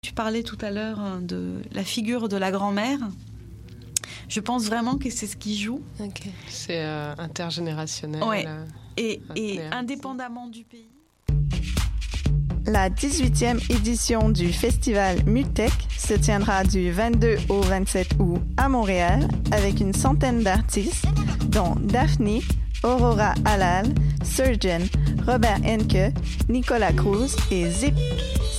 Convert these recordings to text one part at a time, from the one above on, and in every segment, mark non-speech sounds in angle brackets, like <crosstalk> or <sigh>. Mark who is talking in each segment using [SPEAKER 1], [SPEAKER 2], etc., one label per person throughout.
[SPEAKER 1] Tu parlais tout à l'heure hein, de la figure de la grand-mère. Je pense vraiment que c'est ce qui joue.
[SPEAKER 2] C'est euh, intergénérationnel.
[SPEAKER 1] Ouais.
[SPEAKER 2] euh,
[SPEAKER 1] Et, indépendamment du pays.
[SPEAKER 3] La 18e édition du festival Mutech se tiendra du 22 au 27 août à Montréal avec une centaine d'artistes, dont Daphne, Aurora Halal, Surgeon, Robert Henke, Nicolas Cruz et Zip.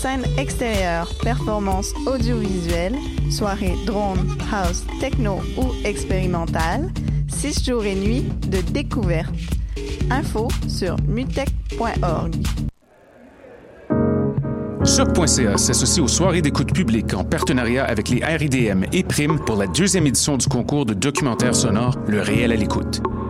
[SPEAKER 3] Scène extérieure, performance audiovisuelle, soirée drone, house, techno ou expérimentale, 6 jours et nuits de découverte. Info sur mutech.org.
[SPEAKER 4] Choc.ca s'associe aux soirées d'écoute publique en partenariat avec les RIDM et Prime pour la deuxième édition du concours de documentaire sonore Le réel à l'écoute.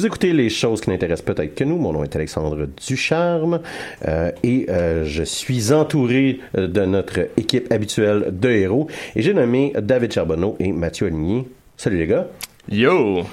[SPEAKER 5] Vous écoutez les choses qui n'intéressent peut-être que nous. Mon nom est Alexandre Ducharme euh, et euh, je suis entouré euh, de notre équipe habituelle de héros et j'ai nommé David Charbonneau et Mathieu Aligny. Salut les gars.
[SPEAKER 6] Yo!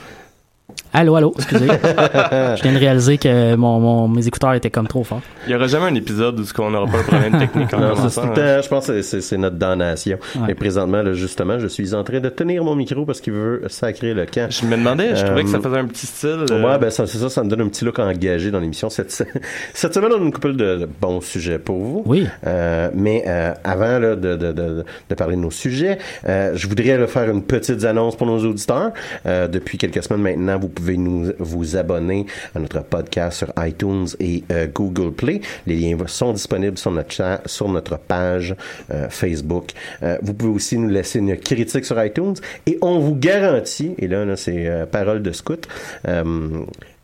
[SPEAKER 7] Allô, allô, excusez. <laughs> je viens de réaliser que mon, mon- mes écouteurs étaient comme trop forts.
[SPEAKER 6] Il y aura jamais un épisode où on n'aura pas de problème technique en
[SPEAKER 5] Non, ça,
[SPEAKER 6] hein.
[SPEAKER 5] temps- je pense que c'est- notre damnation.
[SPEAKER 7] Ouais.
[SPEAKER 5] Et présentement, là, justement, je suis en train de tenir mon micro parce qu'il veut sacrer le camp.
[SPEAKER 6] Je me demandais, je trouvais que ça
[SPEAKER 5] Euh,
[SPEAKER 6] faisait un petit style. euh,
[SPEAKER 5] Ouais, ben c'est ça, ça me donne un petit look engagé dans l'émission. Cette, <laughs> cette semaine, on a une couple de, de bons sujets pour vous.
[SPEAKER 7] Oui.
[SPEAKER 5] Euh, mais euh, avant là, de, de, de, de parler de nos sujets, euh, je voudrais là, faire une petite annonce pour nos auditeurs. Euh, depuis quelques semaines maintenant, vous pouvez nous vous abonner à notre podcast sur iTunes et euh, Google Play. Les liens sont disponibles sur notre chat, sur notre page euh, Facebook. Euh, vous pouvez aussi nous laisser une critique sur iTunes et on vous garantit, et là, c'est parole de scout,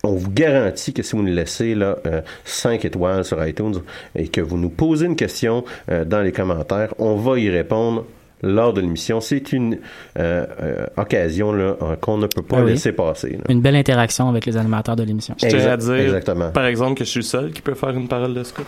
[SPEAKER 5] on vous garantit que si vous nous laissez là, euh, 5 étoiles sur iTunes et que vous nous posez une question dans les commentaires, on va y répondre lors de l'émission. C'est une euh, euh, occasion là, euh, qu'on ne peut pas
[SPEAKER 7] Ah oui.
[SPEAKER 5] laisser passer. là.
[SPEAKER 7] Une belle interaction avec les animateurs de l'émission.
[SPEAKER 6] Je tiens à dire,
[SPEAKER 5] exactement.
[SPEAKER 6] par exemple, que je suis le seul qui peut faire une parole de scout.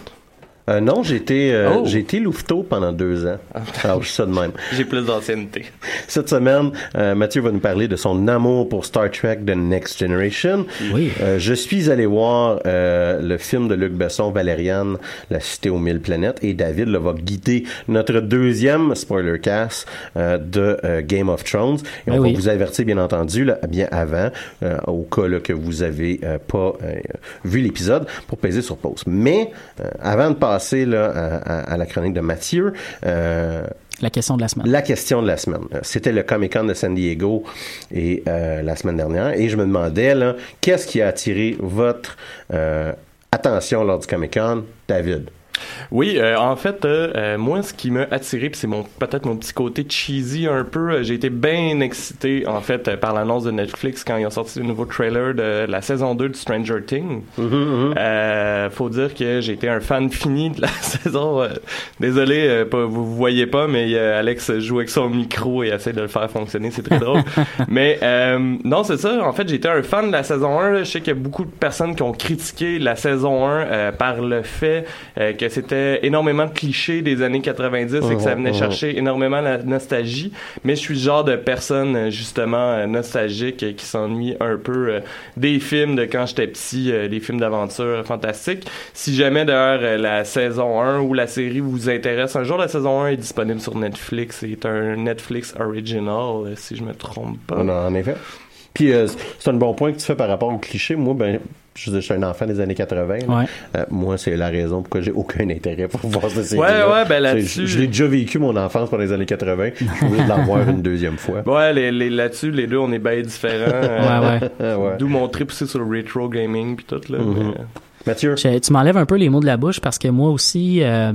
[SPEAKER 5] Euh, non, j'ai été, euh,
[SPEAKER 6] Oh.
[SPEAKER 5] été louveteau pendant deux ans. Alors, je suis ça de même. <laughs>
[SPEAKER 6] J'ai plus d'ancienneté.
[SPEAKER 5] Cette semaine, euh, Mathieu va nous parler de son amour pour Star Trek The Next Generation.
[SPEAKER 7] Oui.
[SPEAKER 5] Euh, je suis allé voir le film de Luc Besson, Valériane, La Cité aux mille planètes, et David là, va guider notre deuxième spoiler cast de Game of Thrones. Et
[SPEAKER 7] Ben
[SPEAKER 5] on
[SPEAKER 7] oui.
[SPEAKER 5] va vous avertir bien entendu là, bien avant, au cas là, que vous avez pas vu l'épisode, pour peser sur pause. Mais avant de passer là, à, la chronique de Mathieu, euh,
[SPEAKER 7] La question de la semaine.
[SPEAKER 5] la question de la semaine. C'était le Comic Con de San Diego et euh, la semaine dernière, et je me demandais là, qu'est-ce qui a attiré votre euh, attention lors du Comic Con, David?
[SPEAKER 6] Oui, euh, en fait, euh, euh, moi, ce qui m'a attiré, puis c'est mon peut-être mon petit côté cheesy un peu, euh, j'ai été bien excité, en fait, euh, par l'annonce de Netflix quand ils ont sorti le nouveau trailer de la saison 2 de Stranger Things. Euh, faut dire que j'ai été un fan fini de la <laughs> saison. désolé, euh, pas, vous, voyez pas, mais Alex joue avec son micro et essaie de le faire fonctionner, c'est très drôle. <laughs> mais euh, non, c'est ça, en fait, été un fan de la saison 1. là. Je sais qu'il y a beaucoup de personnes qui ont critiqué la saison 1 euh, par le fait euh, que c'était énormément de clichés des années 90 et que ça venait
[SPEAKER 5] Mhm, mhm.
[SPEAKER 6] chercher énormément la nostalgie. Mais je suis le genre de personne, euh, justement, euh, nostalgique euh, qui s'ennuie un peu des films de quand j'étais petit, des films d'aventure fantastiques. Si jamais, d'ailleurs, la saison 1 ou la série vous intéresse, un jour, la saison 1 est disponible sur Netflix. C'est un Netflix original, si je me trompe pas.
[SPEAKER 5] En, en effet. Puis euh, c'est un bon point que tu fais par rapport au cliché. Moi, ben, je, suis un enfant des années 80. là.
[SPEAKER 7] Ouais.
[SPEAKER 5] Euh, moi, c'est la raison pourquoi j'ai aucun intérêt pour voir cette série.
[SPEAKER 6] Ouais, ouais, ben là-dessus-
[SPEAKER 5] Je, je l'ai déjà vécu, mon enfance, pendant les années 80. Je suis obligé de l'en voir une deuxième fois. <laughs>
[SPEAKER 6] Ouais, les, les- là-dessus, les deux, on est bien différents. euh,
[SPEAKER 7] Ouais, <laughs> ouais.
[SPEAKER 5] Ouais.
[SPEAKER 6] D'où mon trip aussi sur le retro gaming puis tout, là.
[SPEAKER 5] Mhm.
[SPEAKER 6] mais-
[SPEAKER 5] Mathieu?
[SPEAKER 7] Je- tu m'enlèves un peu les mots de la bouche parce que moi aussi, euh,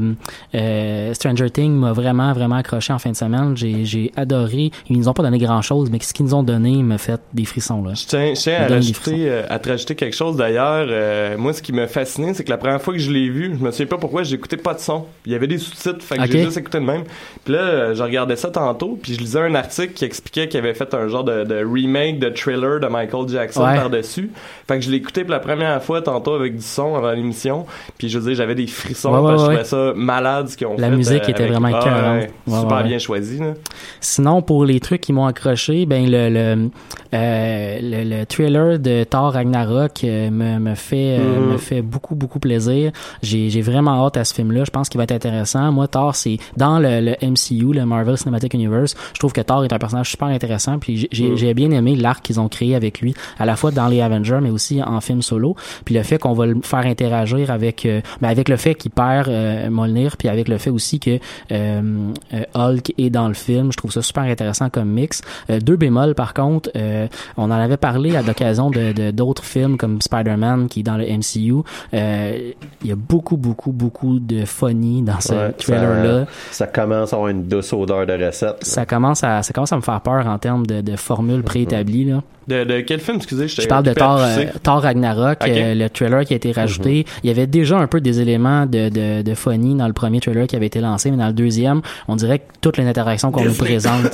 [SPEAKER 7] euh, Stranger Things m'a vraiment, vraiment accroché en fin de semaine. J'ai, j'ai adoré. Ils nous ont pas donné grand chose, mais ce qu'ils nous ont donné me fait des frissons, là.
[SPEAKER 6] Je tiens, je tiens à,
[SPEAKER 7] donne des
[SPEAKER 6] rajouter, euh, à te rajouter quelque chose d'ailleurs. Euh, moi, ce qui m'a fasciné, c'est que la première fois que je l'ai vu, je me souviens pas pourquoi, j'écoutais pas de son. Il y avait des sous-titres, fait que j'ai juste écouté de même. Puis là, je regardais ça tantôt, puis je lisais un article qui expliquait qu'il avait fait un genre de, de remake de thriller de Michael Jackson
[SPEAKER 7] Ouais.
[SPEAKER 6] par-dessus. Fait que je l'ai écouté pour la première fois tantôt avec du son avant l'émission. Puis je veux dire, j'avais des frissons
[SPEAKER 7] Ouais, ouais,
[SPEAKER 6] parce que je trouvais ça malade ce qu'ils ont
[SPEAKER 7] La
[SPEAKER 6] fait.
[SPEAKER 7] musique
[SPEAKER 6] euh,
[SPEAKER 7] était
[SPEAKER 6] avec-
[SPEAKER 7] vraiment
[SPEAKER 6] Ah, super bien
[SPEAKER 7] ouais.
[SPEAKER 6] choisi. Là.
[SPEAKER 7] Sinon, pour les trucs qui m'ont accroché, ben le le, euh, le, le thriller de Thor Ragnarok euh, me, me fait
[SPEAKER 5] Mhm.
[SPEAKER 7] me fait beaucoup beaucoup plaisir. J'ai vraiment hâte à ce film-là. Je pense qu'il va être intéressant. Moi, Thor, c'est dans le, le MCU, le Marvel Cinematic Universe. Je trouve que Thor est un personnage super intéressant. Puis j'ai-
[SPEAKER 5] Mhm.
[SPEAKER 7] j'ai bien aimé l'arc qu'ils ont créé avec lui, à la fois dans les Avengers, mais aussi en film solo. Puis le fait qu'on va le faire interagir avec euh, ben avec le fait qu'il perd euh, Mjolnir, puis avec le fait aussi que euh, Hulk est dans le film. Je trouve ça super intéressant comme mix. Euh, deux bémols, par contre, euh, on en avait parlé à l'occasion de d'autres films comme Spider-Man qui est dans le MCU. Euh, Il y a beaucoup, beaucoup, beaucoup de funny dans ce
[SPEAKER 5] Ouais,
[SPEAKER 7] trailer-là.
[SPEAKER 5] Ça, ça commence à avoir une douce odeur de recette.
[SPEAKER 7] Ça commence à ça commence à me faire peur en termes de, de formules préétablies. Là.
[SPEAKER 6] De, de quel film, excusez,
[SPEAKER 7] Je parle de Thor, Thor Ragnarok,
[SPEAKER 6] Ok.
[SPEAKER 7] euh, le trailer qui a été rajouté. Il y avait déjà un peu des éléments de, de, de funny dans le premier trailer qui avait été lancé, mais dans le deuxième, on dirait que toutes les interactions qu'on nous présente,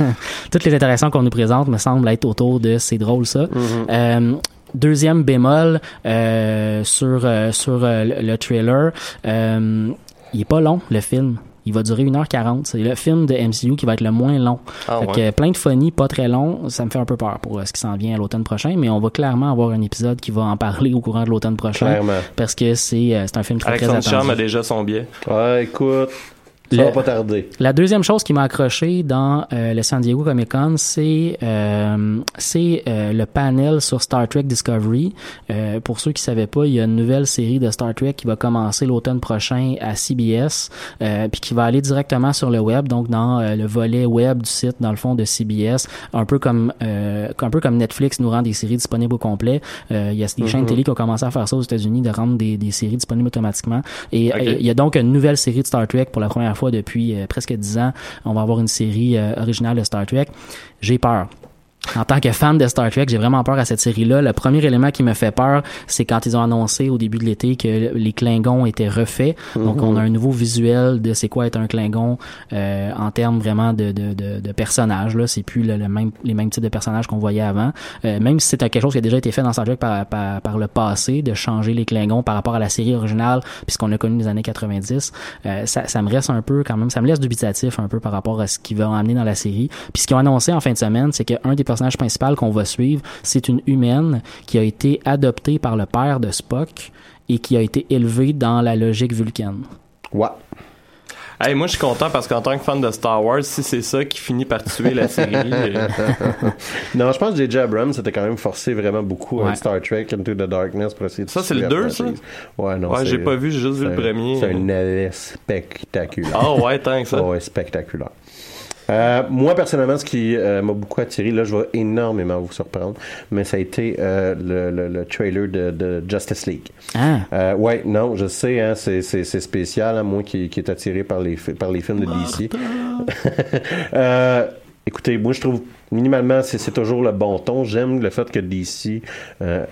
[SPEAKER 7] <laughs> toutes les interactions qu'on nous présente me semblent être autour de c'est drôle ça. Euh, Deuxième bémol euh, sur euh, sur euh, le, le trailer, euh, il est pas long le film. Il va durer 1h40. C'est le film de MCU qui va être le moins long.
[SPEAKER 6] Ah,
[SPEAKER 7] Fait
[SPEAKER 6] ouais.
[SPEAKER 7] que plein de funny, pas très long. Ça me fait un peu peur pour euh, ce qui s'en vient à l'automne prochain, mais on va clairement avoir un épisode qui va en parler au courant de l'automne prochain.
[SPEAKER 5] Clairement.
[SPEAKER 7] Parce que c'est euh, c'est un film très, très
[SPEAKER 6] Alexandre Charme a
[SPEAKER 7] attendu.
[SPEAKER 6] déjà son billet.
[SPEAKER 5] Ouais, écoute, ça
[SPEAKER 7] Le-
[SPEAKER 5] va pas tarder.
[SPEAKER 7] La deuxième chose qui m'a accroché dans euh, le San Diego Comic Con, c'est euh, c'est euh, le panel sur Star Trek Discovery. Euh, pour ceux qui savaient pas, il y a une nouvelle série de Star Trek qui va commencer l'automne prochain à CBS, euh, puis qui va aller directement sur le web, donc dans euh, le volet web du site, dans le fond de CBS, un peu comme euh, un peu comme Netflix nous rend des séries disponibles au complet. Euh, il y a des chaînes télé qui ont commencé à faire ça aux États-Unis, de rendre des, des séries disponibles automatiquement. Et il y a donc une nouvelle série de Star Trek pour la première fois depuis euh, presque dix ans. On va avoir une série euh, originale de Star Trek. J'ai peur. En tant que fan de Star Trek, j'ai vraiment peur à cette série-là. Le premier élément qui me fait peur, c'est quand ils ont annoncé au début de l'été que les Klingons étaient refaits. Donc, on a un nouveau visuel de c'est quoi être un Klingon euh, en termes vraiment de, de, de, de personnages. Là, c'est plus le, le même, les mêmes types de personnages qu'on voyait avant. Euh, même si c'était quelque chose qui a déjà été fait dans Star Trek par, par, par le passé, de changer les Klingons par rapport à la série originale, puisqu'on a connu les années 90, euh, ça, ça me reste un peu quand même, ça me laisse dubitatif un peu par rapport à ce qu'ils vont amener dans la série. Puis ce qu'ils ont annoncé en fin de semaine, c'est qu'un des personnages principaux qu'on va suivre, c'est une humaine qui a été adoptée par le père de Spock et qui a été élevée dans la logique vulcaine.
[SPEAKER 5] Ouais.
[SPEAKER 6] Hey, moi, je suis content parce qu'en tant que fan de Star Wars, si c'est ça qui finit par tuer la série, <laughs> euh,
[SPEAKER 5] Non, je pense que J.J. Abrams s'était quand même forcé vraiment beaucoup
[SPEAKER 7] Ouais.
[SPEAKER 5] avec Star Trek Into the Darkness pour essayer de
[SPEAKER 6] Ça, c'est le
[SPEAKER 5] tuer la
[SPEAKER 6] deux, ça?
[SPEAKER 5] franchise. Ouais, non.
[SPEAKER 6] ouais, j'ai pas vu, j'ai juste vu le premier.
[SPEAKER 5] C'est un navet spectaculaire.
[SPEAKER 6] Ah ouais, tant que ça.
[SPEAKER 5] Ouais, spectaculaire. Euh, moi, personnellement, ce qui euh, m'a beaucoup attiré, là, je vais énormément vous surprendre, mais ça a été euh, le, le, le trailer de, de Justice League.
[SPEAKER 8] Ah.
[SPEAKER 5] Euh, ouais, non, je sais, hein, c'est, c'est, c'est spécial, hein, moi qui, qui est attiré par les, par les films de DC. <laughs> Euh, écoutez, moi, je trouve, minimalement, c'est, c'est toujours le bon ton. J'aime le fait que DC euh,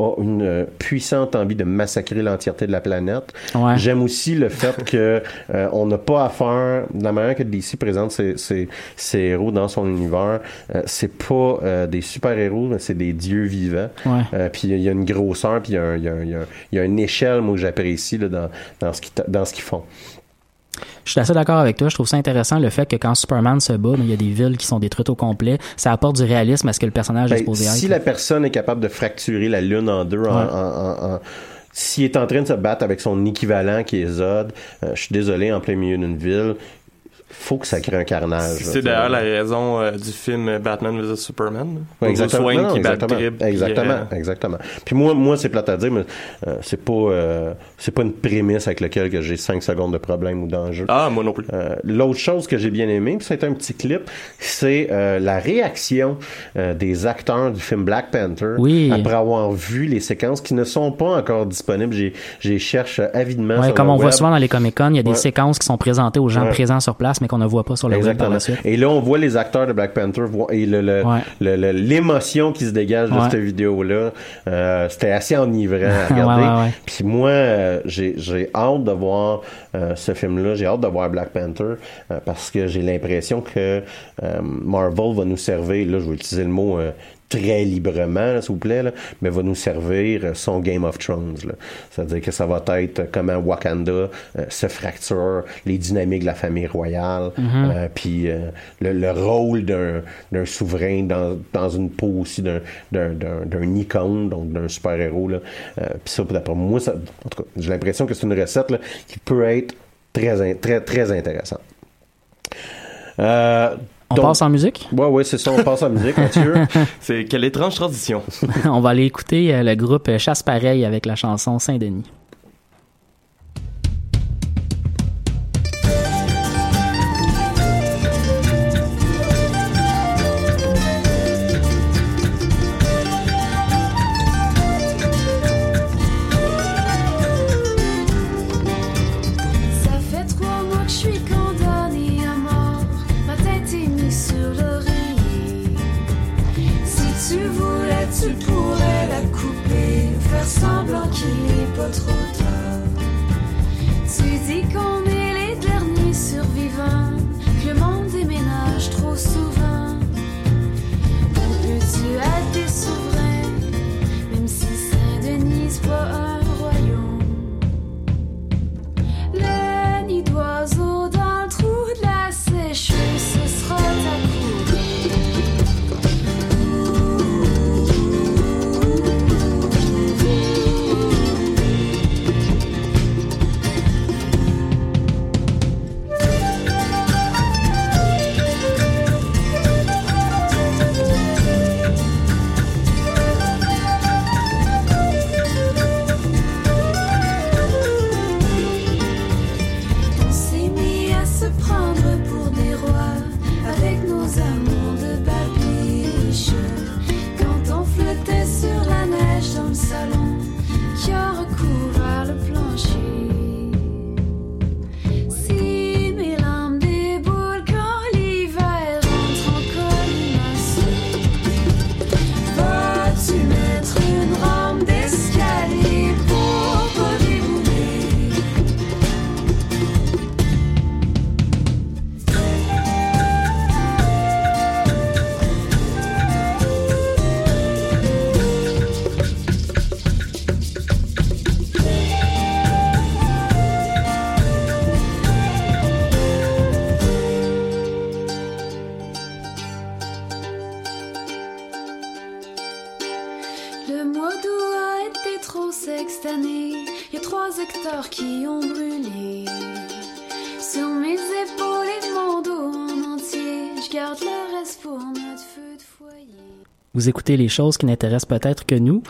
[SPEAKER 5] a une euh, puissante envie de massacrer l'entièreté de la planète.
[SPEAKER 8] Ouais.
[SPEAKER 5] J'aime aussi le fait que <laughs> euh, on n'a pas à faire de la manière que DC présente ses, ses- ses héros dans son univers. euh, c'est pas euh, des super héros, mais c'est des dieux vivants. Puis il y a une grosseur, puis il y a, y y y une échelle, moi, que j'apprécie dans ce qu'ils font.
[SPEAKER 8] Je suis assez d'accord avec toi. Je trouve ça intéressant le fait que quand Superman se bat, ben, il y a des villes qui sont détruites au complet. Ça apporte du réalisme à ce que le personnage est
[SPEAKER 5] Ben,
[SPEAKER 8] supposé
[SPEAKER 5] si
[SPEAKER 8] être.
[SPEAKER 5] la personne est capable de fracturer la lune en deux, en-
[SPEAKER 8] Ouais.
[SPEAKER 5] en- en- en- s'il est en train de se battre avec son équivalent qui est Zod, euh, je suis désolé, en plein milieu d'une ville, faut que ça crée un carnage.
[SPEAKER 6] C'est d'ailleurs la raison euh, du film Batman vs Superman.
[SPEAKER 5] Ouais, exactement.
[SPEAKER 6] Bruce Wayne
[SPEAKER 5] Non, non,
[SPEAKER 6] qui bat
[SPEAKER 5] exactement.
[SPEAKER 6] trip, puis,
[SPEAKER 5] exactement,
[SPEAKER 6] euh,
[SPEAKER 5] exactement. Puis moi, moi, c'est plate à dire, mais euh, c'est pas, euh, c'est pas une prémisse avec laquelle que j'ai 5 secondes de problème ou d'enjeu.
[SPEAKER 6] Ah, moi non plus.
[SPEAKER 5] Euh, L'autre chose que j'ai bien aimé, puis c'est un petit clip, c'est euh, la réaction euh, des acteurs du film Black Panther
[SPEAKER 8] Oui.
[SPEAKER 5] après avoir vu les séquences qui ne sont pas encore disponibles. J'ai, j'ai cherche avidement.
[SPEAKER 8] Ouais,
[SPEAKER 5] sur
[SPEAKER 8] comme
[SPEAKER 5] le
[SPEAKER 8] on voit souvent dans les Comic Con, il y a des
[SPEAKER 5] Ouais.
[SPEAKER 8] séquences qui sont présentées aux gens
[SPEAKER 5] Ouais.
[SPEAKER 8] présents sur place, mais qu'on ne voit pas sur le web par
[SPEAKER 5] Exactement.
[SPEAKER 8] la suite.
[SPEAKER 5] Et là, on voit les acteurs de Black Panther et le, le-
[SPEAKER 8] Ouais.
[SPEAKER 5] l'émotion qui se dégage de
[SPEAKER 8] Ouais.
[SPEAKER 5] cette vidéo-là. Euh, c'était assez enivrant à <laughs> regarder. Puis moi, euh, j'ai, j'ai hâte de voir euh, ce film-là. J'ai hâte de voir Black Panther parce que j'ai l'impression que Marvel va nous servir, là, je vais utiliser le mot très librement, s'il vous plaît, là, mais va nous servir euh, son Game of Thrones. C'est-à-dire que ça va être comment Wakanda euh, se fracture, les dynamiques de la famille royale,
[SPEAKER 8] Mhm.
[SPEAKER 5] euh, puis euh, le, le rôle d'un, souverain dans, dans une peau aussi d'un, icône, donc d'un super-héros. Puis ça, d'après moi, ça, en tout cas, j'ai l'impression que c'est une recette là, qui peut être très, très, très intéressante.
[SPEAKER 8] On
[SPEAKER 5] donc-
[SPEAKER 8] passe en musique?
[SPEAKER 5] Ouais, ouais, c'est ça, on passe en musique, Mathieu. <laughs>
[SPEAKER 6] C'est quelle étrange tradition.
[SPEAKER 8] on va aller écouter euh, le groupe Chasse Pareil avec la chanson Saint-Denis. Vous écoutez les choses qui n'intéressent peut-être que nous.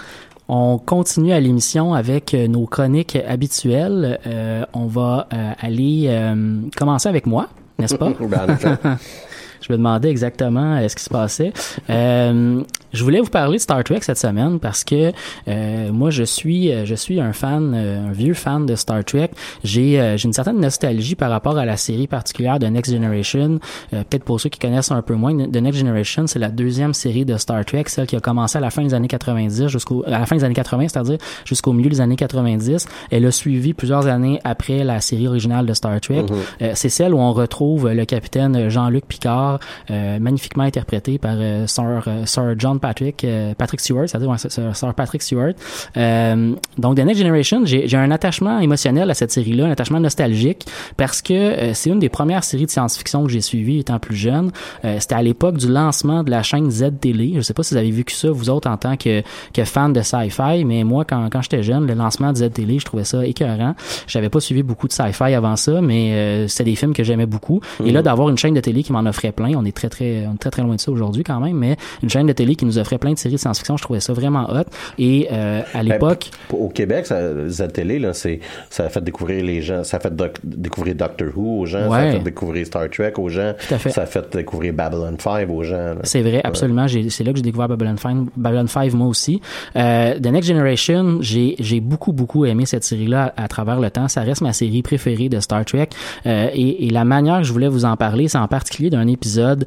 [SPEAKER 8] On continue à l'émission avec euh, nos chroniques habituelles. Euh, on va euh, aller euh, commencer avec moi, n'est-ce pas? <laughs>
[SPEAKER 5] Ben. <laughs>
[SPEAKER 7] je me demandais exactement euh, ce qui se passait. Euh, je voulais vous parler de Star Trek cette semaine parce que euh, moi je suis euh, je suis un fan un vieux fan de Star Trek. J'ai euh, j'ai une certaine nostalgie par rapport à la série particulière de Next Generation. Euh, Peut-être pour ceux qui connaissent un peu moins, The Next Generation c'est la deuxième série de Star Trek, celle qui a commencé à la fin des années 90 jusqu'au à la fin des années 80, c'est-à-dire jusqu'au milieu des années 90. Elle a suivi plusieurs années après la série originale de Star Trek. Euh, c'est celle où on retrouve le capitaine Jean-Luc Picard, euh, magnifiquement interprété par euh, Sir, euh, Sir John Patrick, Patrick Stewart, c'est-à-dire Sir, Sir Patrick Stewart. Donc, The Next Generation, j'ai un attachement émotionnel à cette série-là, un attachement nostalgique, parce que c'est une des premières séries de science-fiction que j'ai suivies étant plus jeune. C'était à l'époque du lancement de la chaîne Z Télé. Je sais pas si vous avez vu que ça, vous autres, en tant que, que fan de sci-fi, mais moi, quand, quand j'étais jeune, le lancement de Z Télé, je trouvais ça écœurant. J'avais pas suivi beaucoup de sci-fi avant ça, mais euh, c'était des films que j'aimais beaucoup. Et là, d'avoir une chaîne de télé qui m'en offrait plein, on est très, très, on est très, très loin de ça aujourd'hui quand même, mais une chaîne de télé qui nous offrait plein de séries de science-fiction, je trouvais ça vraiment hot. Et euh, à l'époque,
[SPEAKER 5] Ben, Au Québec, ça, là, c'est, ça a fait découvrir les gens, ça a fait doc- découvrir Doctor Who aux gens, ça a fait découvrir Star Trek aux gens,
[SPEAKER 7] Tout à fait.
[SPEAKER 5] ça a fait découvrir Babylon 5 aux gens. là.
[SPEAKER 7] C'est vrai, absolument. C'est là que j'ai découvert Babylon 5, Babylon 5 moi aussi. Euh, The Next Generation, j'ai j'ai beaucoup, beaucoup aimé cette série-là à, à travers le temps. Ça reste ma série préférée de Star Trek. Euh, et, et la manière que je voulais vous en parler, c'est en particulier d'un épisode. Euh,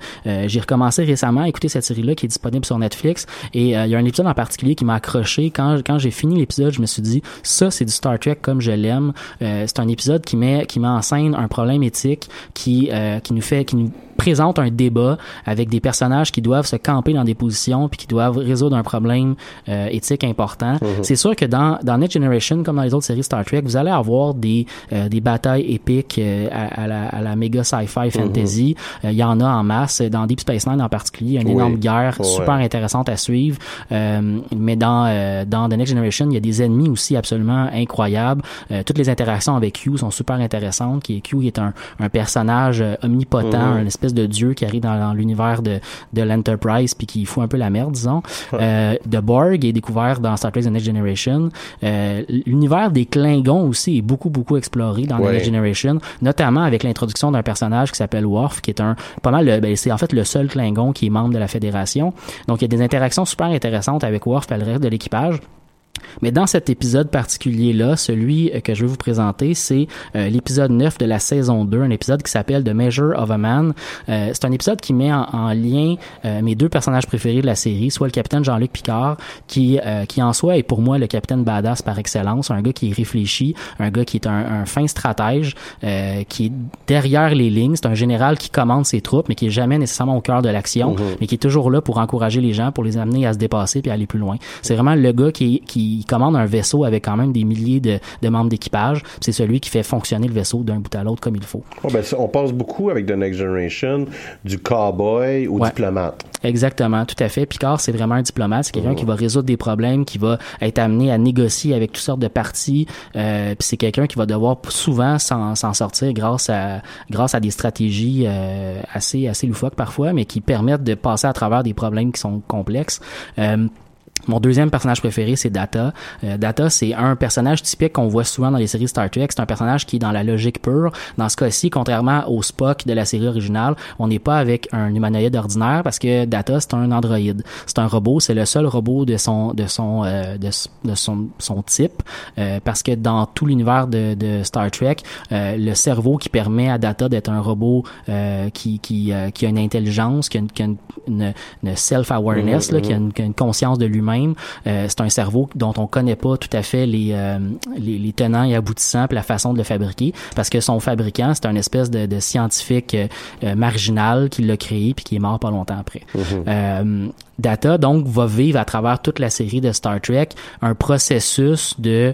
[SPEAKER 7] j'ai recommencé récemment à écouter cette série-là qui est disponible sur Netflix. Et euh, il y a un épisode en particulier qui m'a accroché. Quand, quand j'ai fini l'épisode, je me suis dit, ça, c'est du Star Trek comme je l'aime. Euh, c'est un épisode qui met, qui met en scène un problème éthique qui, qui nous fait, qui nous présente un débat avec des personnages qui doivent se camper dans des positions puis qui doivent résoudre un problème euh, éthique important. C'est sûr que dans, dans Next Generation, comme dans les autres séries Star Trek, vous allez avoir des, euh, des batailles épiques euh, à, à la, à la méga sci-fi fantasy. Euh, Il y en a en masse. Dans Deep Space Nine en particulier, il y a une
[SPEAKER 5] Oui.
[SPEAKER 7] énorme guerre super intéressante à suivre. Euh, mais dans, euh, dans The Next Generation, il y a des ennemis aussi absolument incroyables. Euh, toutes les interactions avec Q sont super intéressantes. Q est un, un personnage omnipotent, un espèce de dieu qui arrive dans, dans l'univers de, de l'Enterprise puis qui fout un peu la merde, disons. Euh, The Borg est découvert dans Star Trek The Next Generation. Euh, l'univers des Klingons aussi est beaucoup, beaucoup exploré dans The. Next Generation, notamment avec l'introduction d'un personnage qui s'appelle Worf, qui est un pas mal, le- ben, c'est en fait le seul Klingon qui est membre de la Fédération. Donc il y a des interactions super intéressantes avec Worf et le reste de l'équipage. Mais dans cet épisode particulier-là, celui euh, que je vais vous présenter, c'est euh, l'épisode 9 de la saison 2, un épisode qui s'appelle The Measure of a Man. Euh, c'est un épisode qui met en, en lien euh, mes deux personnages préférés de la série, soit le capitaine Jean-Luc Picard, qui, qui en soi est pour moi le capitaine badass par excellence, un gars qui est réfléchi, un gars qui est un, un fin stratège, qui est derrière les lignes. C'est un général qui commande ses troupes, mais qui est jamais nécessairement au cœur de l'action, mais qui est toujours là pour encourager les gens, pour les amener à se dépasser puis à aller plus loin. C'est vraiment le gars qui, qui commande un vaisseau avec quand même des milliers de, de membres d'équipage. C'est celui qui fait fonctionner le vaisseau d'un bout à l'autre comme il faut.
[SPEAKER 5] Oh, ben, on passe beaucoup avec The Next Generation du cowboy au
[SPEAKER 7] Ouais.
[SPEAKER 5] diplomate.
[SPEAKER 7] Exactement, tout à fait. Picard, c'est vraiment un diplomate. C'est quelqu'un qui va résoudre des problèmes, qui va être amené à négocier avec toutes sortes de parties. Euh, puis c'est quelqu'un qui va devoir souvent s'en s'en sortir grâce à grâce à des stratégies euh, assez assez loufoques parfois, mais qui permettent de passer à travers des problèmes qui sont complexes. Euh, mon deuxième personnage préféré, c'est Data. Euh, Data, c'est un personnage typique qu'on voit souvent dans les séries Star Trek. C'est un personnage qui est dans la logique pure. Dans ce cas-ci, contrairement au Spock de la série originale, on n'est pas avec un humanoïde ordinaire parce que Data, c'est un androïde. C'est un robot. C'est le seul robot de son de son euh, de, son, son type euh, parce que dans tout l'univers de, de Star Trek, euh, le cerveau qui permet à Data d'être un robot euh, qui qui, euh, qui a une intelligence, qui a une, une- une, self-awareness, qui, a une, qui a une conscience de Euh, c'est un cerveau dont on connaît pas tout à fait les, euh, les, les tenants et aboutissants puis la façon de le fabriquer parce que son fabricant, c'est un espèce de, de scientifique euh, marginal qui l'a créé puis qui est mort pas longtemps après. Euh, Data, donc, va vivre à travers toute la série de Star Trek un processus de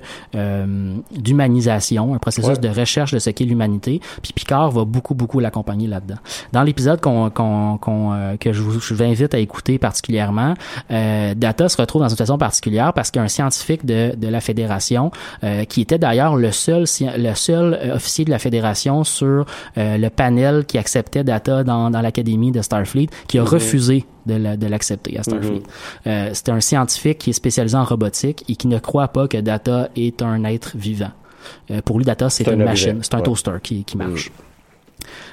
[SPEAKER 7] d'humanisation, un processus
[SPEAKER 5] Ouais.
[SPEAKER 7] de recherche de ce qu'est l'humanité. Puis Picard va beaucoup, beaucoup l'accompagner là-dedans. Dans l'épisode qu'on, qu'on, qu'on, que je vous, je vous invite à écouter particulièrement, Data se retrouve dans une situation particulière parce qu'il y a un scientifique de, de la Fédération euh, qui était d'ailleurs le seul, le seul euh, officier de la Fédération sur euh, le panel qui acceptait Data dans, dans l'académie de Starfleet, qui a refusé de, la- de l'accepter à Starfleet. Euh, c'est un scientifique qui est spécialisé en robotique et qui ne croit pas que Data est un être vivant. Euh, pour lui, Data, c'est
[SPEAKER 5] C'est un
[SPEAKER 7] une machine, c'est un
[SPEAKER 5] ouais.
[SPEAKER 7] toaster qui, qui marche.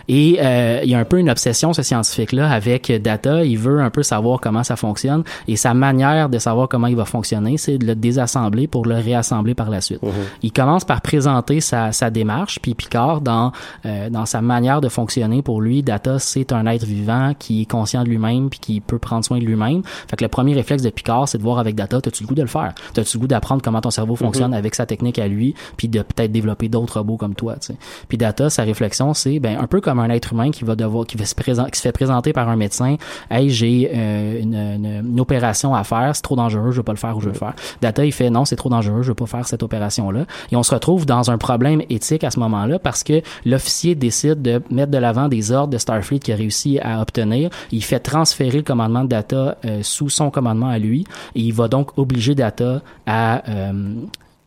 [SPEAKER 7] Et euh, il y a un peu une obsession, ce scientifique-là, avec Data. Il veut un peu savoir comment ça fonctionne. Et sa manière de savoir comment il va fonctionner, c'est de le désassembler pour le réassembler par la suite. Il commence par présenter sa, sa démarche, puis Picard, dans, euh, dans sa manière de fonctionner, pour lui, Data, c'est un être vivant qui est conscient de lui-même, puis qui peut prendre soin de lui-même. Fait que le premier réflexe de Picard, c'est de voir avec Data, t'as-tu le goût de le faire? T'as-tu le goût d'apprendre comment ton cerveau fonctionne avec sa technique à lui, puis de peut-être développer d'autres robots comme toi, tu sais? Puis Data, sa réflexion, c'est ben un peu comme un être humain qui va devoir, qui va se présenter, qui se fait présenter par un médecin, hey, j'ai euh, une, une- une opération à faire, c'est trop dangereux, je veux pas le faire ou je veux le faire. Data, il fait non, c'est trop dangereux, je veux pas faire cette opération-là. Et on se retrouve dans un problème éthique à ce moment-là parce que l'officier décide de mettre de l'avant des ordres de Starfleet qu'il a réussi à obtenir. Il fait transférer le commandement de Data euh, sous son commandement à lui et il va donc obliger Data à euh,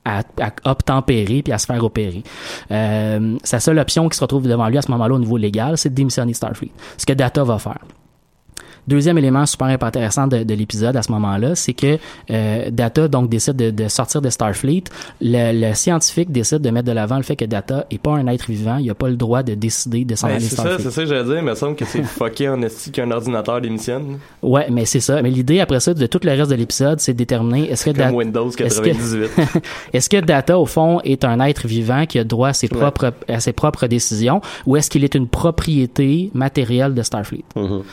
[SPEAKER 7] à, à obtempérer puis à se faire opérer. Euh, sa seule option qui se retrouve devant lui à ce moment-là au niveau légal, c'est de démissionner Starfleet. Ce que Data va faire. Deuxième élément super intéressant de, de l'épisode à ce moment-là, c'est que euh, Data donc décide de, de sortir de Starfleet. Le, le scientifique décide de mettre de l'avant le fait que Data est pas un être vivant, il a pas le droit de décider de s'en
[SPEAKER 6] Ben,
[SPEAKER 7] aller
[SPEAKER 6] c'est ça, c'est ça que j'allais dire, mais il me semble que c'est <laughs> fucké en esti qu'un ordinateur démissionne.
[SPEAKER 7] Ouais, mais c'est ça. Mais l'idée après ça de tout le reste de l'épisode, c'est de déterminer est-ce que
[SPEAKER 6] Comme
[SPEAKER 7] Data
[SPEAKER 6] Windows
[SPEAKER 7] est-ce que-
[SPEAKER 6] 98. <laughs>
[SPEAKER 7] Est-ce que Data, au fond, est un être vivant qui a droit à ses, propres, à ses propres décisions ou est-ce qu'il est une propriété matérielle de Starfleet?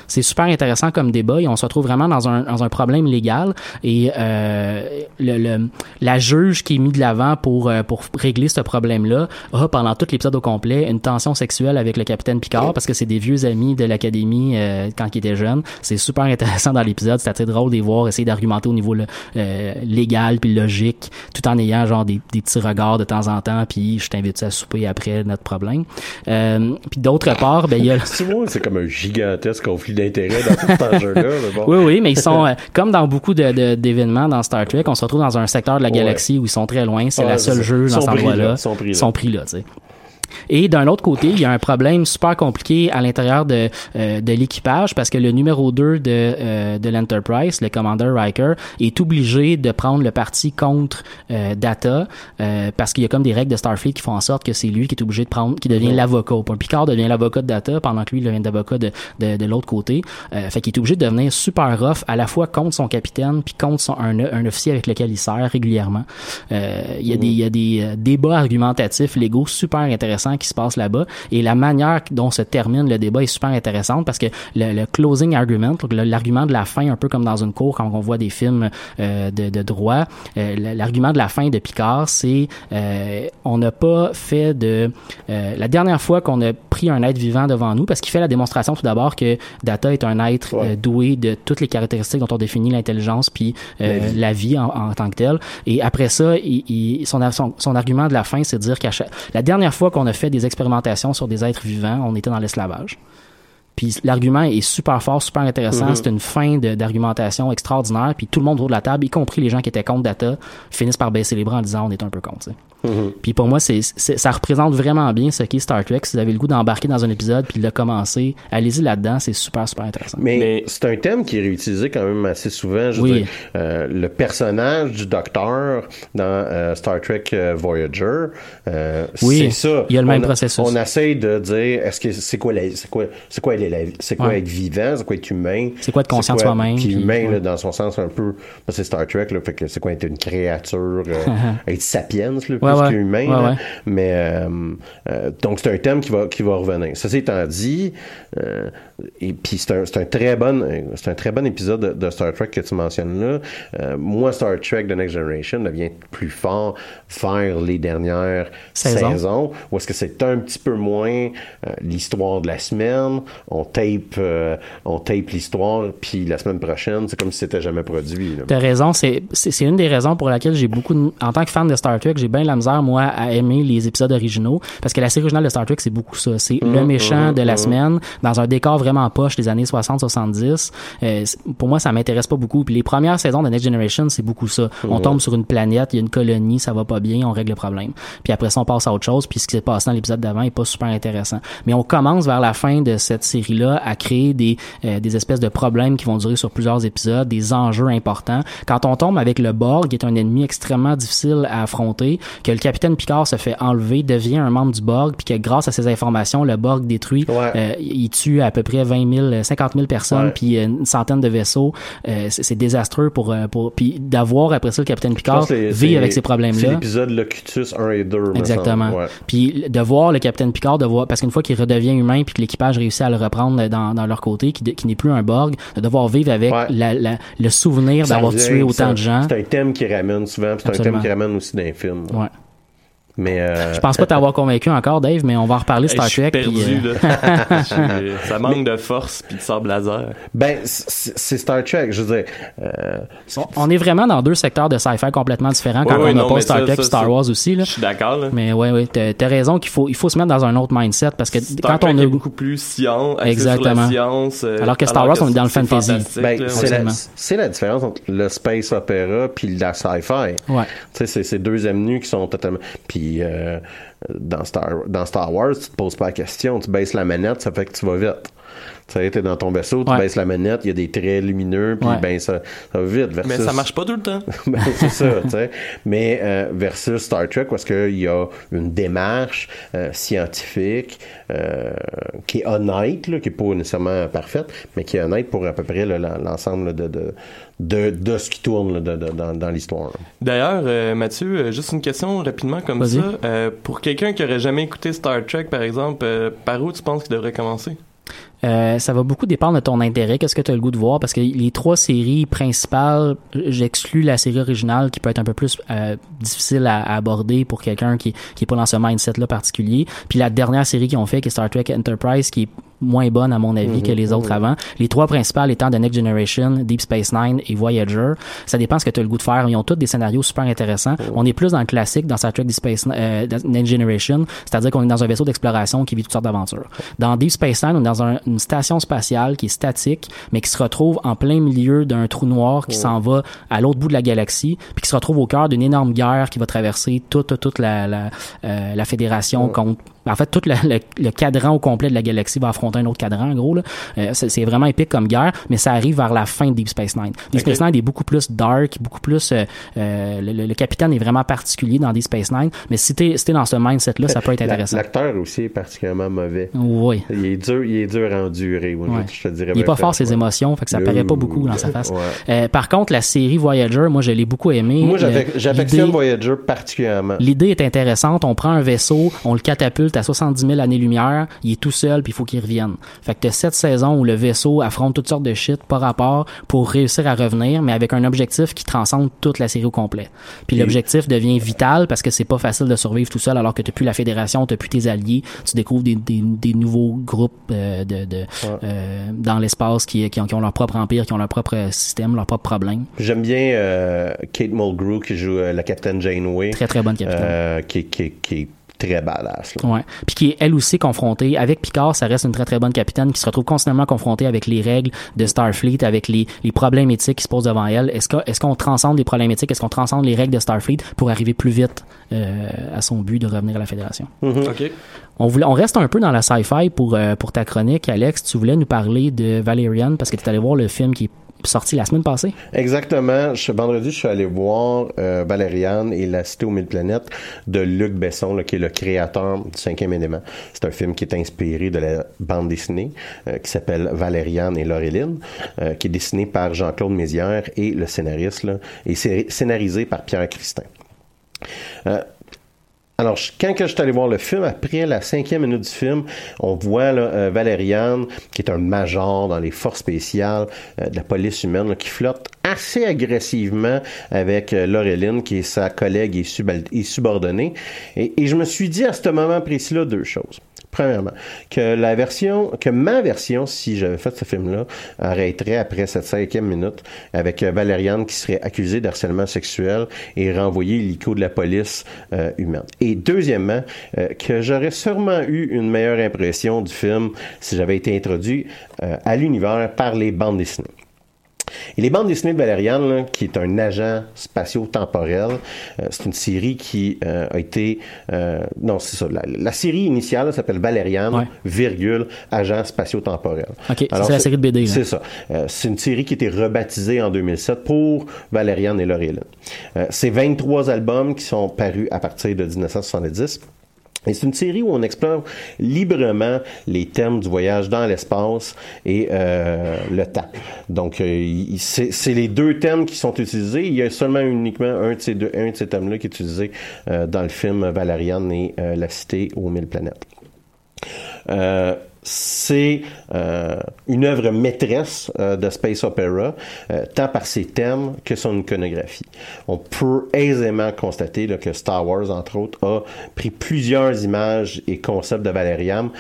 [SPEAKER 7] C'est super intéressant comme débat et on se retrouve vraiment dans un, dans un problème légal et euh, le, le- la juge qui est mise de l'avant pour, euh, pour régler ce problème-là a, pendant tout l'épisode au complet, une tension sexuelle avec le capitaine Picard parce que c'est des vieux amis de l'académie euh, quand il était jeune. C'est super intéressant dans l'épisode. C'est assez drôle de voir essayer d'argumenter au niveau là, euh, légal puis logique tout en ayant genre des, des petits regards de temps en temps puis je t'invite à souper après notre problème. Euh, puis d'autre part, ben il y a <laughs>
[SPEAKER 5] c'est comme un gigantesque conflit d'intérêts dans cet enjeu-là. mais bon.
[SPEAKER 7] oui, oui, mais ils sont euh, comme dans beaucoup d'événements dans Star Trek, on se retrouve dans un secteur de la
[SPEAKER 5] Ouais.
[SPEAKER 7] galaxie où ils sont très loin. C'est
[SPEAKER 5] Ouais,
[SPEAKER 7] la seule jeu dans
[SPEAKER 5] sont
[SPEAKER 7] cet
[SPEAKER 5] pris là,
[SPEAKER 7] endroit-là.
[SPEAKER 5] sont pris là.
[SPEAKER 7] Sont pris là, tu sais. Et d'un autre côté, il y a un problème super compliqué à l'intérieur de, euh, de l'équipage parce que le numéro 2 de, euh, de l'Enterprise, le commandeur Riker, est obligé de prendre le parti contre euh, Data euh, parce qu'il y a comme des règles de Starfleet qui font en sorte que c'est lui qui est obligé de prendre, qui devient
[SPEAKER 5] Ouais.
[SPEAKER 7] l'avocat. Picard devient l'avocat de Data pendant que lui il devient l'avocat de, de, de l'autre côté. Euh, fait qu'il est obligé de devenir super rough à la fois contre son capitaine puis contre son, un, un officier avec lequel il sert régulièrement. Euh, Il y a des, il y a des débats argumentatifs légaux super intéressants qui se passent là-bas et la manière dont se termine le débat est super intéressante parce que le, le closing argument, l'argument de la fin, un peu comme dans une cour quand on voit des films euh, de, de droit, euh, l'argument de la fin de Picard, c'est euh, on n'a pas fait de euh, la dernière fois qu'on a pris un être vivant devant nous parce qu'il fait la démonstration tout d'abord que Data est un être doué de toutes les caractéristiques dont on définit l'intelligence puis
[SPEAKER 5] La vie.
[SPEAKER 7] la vie en, en tant que telle. Et après ça, il, il- son, son, son argument de la fin, c'est de dire qu'à chaque- la dernière fois qu'on a fait des expérimentations sur des êtres vivants, on était dans l'esclavage. Puis l'argument est super fort, super intéressant.
[SPEAKER 5] Mhm.
[SPEAKER 7] C'est une fin d'argumentation extraordinaire. Puis tout le monde autour de la table, y compris les gens qui étaient contre Data, finissent par baisser les bras en disant on est un peu contre.
[SPEAKER 5] Mhm.
[SPEAKER 7] Puis pour moi, c'est, c'est- ça représente vraiment bien ce qu'est Star Trek. Si vous avez le goût d'embarquer dans un épisode puis de le commencer, allez-y là-dedans. C'est super, super intéressant.
[SPEAKER 5] Mais, c'est un thème qui est réutilisé quand même assez souvent. Je veux
[SPEAKER 7] Oui.
[SPEAKER 5] dire, euh, le personnage du docteur dans euh, Star Trek euh, Voyager, euh,
[SPEAKER 7] Oui,
[SPEAKER 5] c'est ça.
[SPEAKER 7] il y a le même
[SPEAKER 5] on
[SPEAKER 7] processus.
[SPEAKER 5] On essaye de dire, est-ce que c'est quoi, la- c'est quoi, c'est quoi, la- c'est quoi
[SPEAKER 7] Ouais.
[SPEAKER 5] être vivant, c'est quoi être humain,
[SPEAKER 7] C'est quoi être conscient de soi-même,
[SPEAKER 5] Puis humain
[SPEAKER 7] ouais.
[SPEAKER 5] là, dans son sens un peu, ben, c'est Star Trek là, fait que c'est quoi être une créature, euh, <laughs> être sapiens plus
[SPEAKER 7] Ouais, ouais. Ouais, ouais.
[SPEAKER 5] Mais euh, euh, donc c'est un thème qui va qui va revenir. Ceci étant dit, euh, et puis c'est un, c'est un très bon c'est un très bon épisode de, de Star Trek que tu mentionnes là. Moi Star Trek The Next Generation devient plus fort vers les dernières
[SPEAKER 7] Saisons.
[SPEAKER 5] saisons, où est-ce que c'est un petit peu moins l'histoire de la semaine. On tape on tape l'histoire puis la semaine prochaine c'est comme si c'était jamais produit.
[SPEAKER 7] T'as raison, c'est une des raisons pour laquelle j'ai beaucoup de, en tant que fan de Star Trek, j'ai bien la misère moi à aimer les épisodes originaux parce que la série originale de Star Trek c'est beaucoup ça, c'est le
[SPEAKER 5] Mhm,
[SPEAKER 7] méchant de la
[SPEAKER 5] mhm.
[SPEAKER 7] semaine dans un décor vraiment poche des années 60-70. Euh, pour moi ça m'intéresse pas beaucoup. Puis les premières saisons de Next Generation c'est beaucoup ça. On tombe sur une planète, il y a une colonie, ça va pas bien, on règle le problème. Puis après ça on passe à autre chose. Puis ce qui s'est passé dans l'épisode d'avant est pas super intéressant. Mais on commence vers la fin de cette série là à créer des euh, des espèces de problèmes qui vont durer sur plusieurs épisodes, des enjeux importants. Quand on tombe avec le Borg, qui est un ennemi extrêmement difficile à affronter, que le capitaine Picard se fait enlever, devient un membre du Borg, puis que grâce à ces informations, le Borg détruit, euh, il tue à peu près 20 000, 50 000 personnes, puis une centaine de vaisseaux. Euh, c'est c'est désastreux pour, euh, pour puis d'avoir après ça le capitaine Picard
[SPEAKER 5] c'est-
[SPEAKER 7] vit
[SPEAKER 5] c'est-
[SPEAKER 7] avec ces
[SPEAKER 5] C'est
[SPEAKER 7] problèmes-là.
[SPEAKER 5] l'épisode Locutus 1 et 2. me
[SPEAKER 7] Exactement. Puis de voir le capitaine Picard, de voir parce qu'une fois qu'il redevient humain, puis que l'équipage réussit à le reprendre dans, dans leur côté, qui, qui n'est plus un Borg, de devoir vivre avec la, la- le souvenir d'avoir tué
[SPEAKER 5] c'est
[SPEAKER 7] autant de gens.
[SPEAKER 5] C'est un thème qui ramène souvent, c'est un thème qui ramène aussi dans les films.
[SPEAKER 7] Ouais.
[SPEAKER 5] Mais euh,
[SPEAKER 7] Je pense pas t'avoir convaincu encore, Dave, mais on va en reparler Star
[SPEAKER 6] Hey, je suis
[SPEAKER 7] Trek.
[SPEAKER 6] perdu,
[SPEAKER 7] puis, euh,
[SPEAKER 6] là. <laughs> Ça manque de force puis de sable laser.
[SPEAKER 5] Ben, c'est Star Trek, je veux dire. euh,
[SPEAKER 7] on est vraiment dans deux secteurs de sci-fi complètement différents quand
[SPEAKER 6] Ouais,
[SPEAKER 7] on n'a pas Star
[SPEAKER 6] ça,
[SPEAKER 7] Trek et Star Wars aussi. Là.
[SPEAKER 6] Je suis d'accord. là.
[SPEAKER 7] Mais ouais, ouais, t'as raison qu'il faut, il faut se mettre dans un autre mindset parce que
[SPEAKER 6] Star
[SPEAKER 7] quand
[SPEAKER 6] Trek
[SPEAKER 7] on a
[SPEAKER 6] est beaucoup plus science, sur
[SPEAKER 7] Exactement.
[SPEAKER 6] la science. euh,
[SPEAKER 7] Alors que Star Wars, on est dans le fantasy.
[SPEAKER 5] Ben, la, c'est la différence entre le space opéra puis la sci-fi.
[SPEAKER 7] Ouais.
[SPEAKER 5] Tu sais, c'est ces deux avenues qui sont totalement. Puis euh, dans Star dans Star Wars, tu te poses pas la question, tu baisses la manette, ça fait que tu vas vite. Tu sais, t'es dans ton vaisseau, tu
[SPEAKER 7] Ouais.
[SPEAKER 5] baisses la manette, il y a des traits lumineux, puis
[SPEAKER 7] Ouais.
[SPEAKER 5] ben ça, ça va vite.
[SPEAKER 6] Mais ça marche pas tout le temps. <laughs>
[SPEAKER 5] Ben, c'est ça, tu sais. Mais euh, versus Star Trek, parce qu'il y a une démarche euh, scientifique euh, qui est honnête, là, qui est pas nécessairement parfaite, mais qui est honnête pour à peu près l'ensemble de, de, de, de ce qui tourne là, de- de- dans, dans l'histoire.
[SPEAKER 6] D'ailleurs, euh, Mathieu, euh, juste une question rapidement comme ça. Euh, pour quelqu'un qui aurait jamais écouté Star Trek, par exemple, euh, par où tu penses qu'il devrait commencer?
[SPEAKER 7] Euh, ça va beaucoup dépendre de ton intérêt, qu'est-ce que tu as le goût de voir, parce que les trois séries principales, j'exclus la série originale qui peut être un peu plus euh, difficile à, à aborder pour quelqu'un qui, qui est pas dans ce mindset-là particulier. Puis la dernière série qu'ils ont fait, qui est Star Trek Enterprise, qui est moins bonne à mon avis
[SPEAKER 5] Mhm,
[SPEAKER 7] que les autres
[SPEAKER 5] mhm.
[SPEAKER 7] avant. Les trois principales étant The Next Generation, Deep Space Nine et Voyager. Ça dépend ce que tu as le goût de faire. Ils ont tous des scénarios super intéressants. On est plus dans le classique dans Star Trek Deep Space euh, Next Generation, c'est-à-dire qu'on est dans un vaisseau d'exploration qui vit toutes sortes d'aventures. Dans Deep Space Nine, on est dans un- une station spatiale qui est statique, mais qui se retrouve en plein milieu d'un trou noir qui s'en va à l'autre bout de la galaxie, puis qui se retrouve au cœur d'une énorme guerre qui va traverser toute toute, toute la la, euh, la fédération contre en fait, tout le, le- le cadran au complet de la galaxie va affronter un autre cadran, en gros. là. Euh, c'est vraiment épique comme guerre, mais ça arrive vers la fin de Deep Space Nine. Deep Space Nine est beaucoup plus dark, beaucoup plus... euh, euh, le, le- le capitaine est vraiment particulier dans Deep Space Nine, mais si t'es si dans ce mindset-là, ça peut être intéressant.
[SPEAKER 5] L'acteur aussi est particulièrement mauvais.
[SPEAKER 7] Oui.
[SPEAKER 5] Il est dur, il est dur à endurer.
[SPEAKER 7] Ouais.
[SPEAKER 5] je te dirais
[SPEAKER 7] Il est pas fort ses émotions, fait que ça paraît pas beaucoup dans sa face.
[SPEAKER 5] Ouais.
[SPEAKER 7] Euh, par contre, la série Voyager, moi, je l'ai beaucoup aimé.
[SPEAKER 5] Moi,
[SPEAKER 7] Euh,
[SPEAKER 5] j'affectionne Voyager particulièrement.
[SPEAKER 7] L'idée est intéressante. On prend un vaisseau, on le catapulte à 70 000 années-lumière, il est tout seul, puis il faut qu'il revienne. Fait que t'as sept saisons où le vaisseau affronte toutes sortes de shit par rapport pour réussir à revenir, mais avec un objectif qui transcende toute la série au complet. Puis l'objectif devient vital parce que c'est pas facile de survivre tout seul alors que t'as plus la fédération, t'as plus tes alliés, tu découvres des, des, des nouveaux groupes euh, de, de euh, dans l'espace qui, qui, ont, qui ont leur propre empire, qui ont leur propre système, leurs propres problèmes.
[SPEAKER 5] J'aime bien euh, Kate Mulgrew qui joue la capitaine Janeway.
[SPEAKER 7] Très très bonne capitaine.
[SPEAKER 5] Qui, qui, très badass. là.
[SPEAKER 7] Ouais. Puis qui est elle aussi confrontée avec Picard, ça reste une très très bonne capitaine qui se retrouve constamment confrontée avec les règles de Starfleet, avec les, les problèmes éthiques qui se posent devant elle. Est-ce qu'on transcende les problèmes éthiques, est-ce qu'on transcende les règles de Starfleet pour arriver plus vite euh, à son but de revenir à la Fédération?
[SPEAKER 6] OK.
[SPEAKER 7] On, voulait, on reste un peu dans la sci-fi pour, euh, pour ta chronique, Alex. Tu voulais nous parler de Valerian parce que tu es allé voir le film qui est sorti la semaine passée.
[SPEAKER 5] Exactement. Je, vendredi, je suis allé voir euh, Valériane et la Cité aux mille planètes de Luc Besson, qui est le créateur du cinquième élément. C'est un film qui est inspiré de la bande dessinée euh, qui s'appelle Valériane et Laureline, euh, qui est dessiné par Jean-Claude Mézières et le scénariste et scénarisé par Pierre Christin. Alors, quand que je suis allé voir le film, après la cinquième minute du film, on voit là, euh, Valériane, qui est un major dans les forces spéciales euh, de la police humaine, là, qui flotte assez agressivement avec euh, Laureline, qui est sa collègue et subordonnée. Et, et je me suis dit à ce moment précis-là deux choses. Premièrement, que la version, que ma version, si j'avais fait ce film-là, arrêterait après cette cinquième minute avec euh, Valériane qui serait accusée d'harcèlement sexuel et renvoyée l'ICO de la police euh, humaine. Et deuxièmement, euh, que j'aurais sûrement eu une meilleure impression du film si j'avais été introduit à l'univers par les bandes dessinées. Et les bandes dessinées de Valériane, là, qui est un agent spatio-temporel, euh, c'est une série qui euh, a été... euh, non, c'est ça. La, la série initiale s'appelle Valériane,
[SPEAKER 7] Ouais.
[SPEAKER 5] virgule, agent spatio-temporel.
[SPEAKER 7] Ok, c'est la série de BD.
[SPEAKER 5] C'est ça. Euh, c'est une série qui a été rebaptisée en 2007 pour Valériane et. Euh, c'est 23 albums qui sont parus à partir de 1970. Et c'est une série où on explore librement les thèmes du voyage dans l'espace et euh, le temps. Donc, euh, c'est les deux thèmes qui sont utilisés. Il y a seulement uniquement un de ces, deux, un de ces thèmes-là qui est utilisé euh, dans le film Valériane et euh, la cité aux mille planètes. Euh, c'est euh, une œuvre maîtresse euh, de space opera, euh, tant par ses thèmes que son iconographie. On peut aisément constater que Star Wars, entre autres, a pris plusieurs images et concepts de Valériane.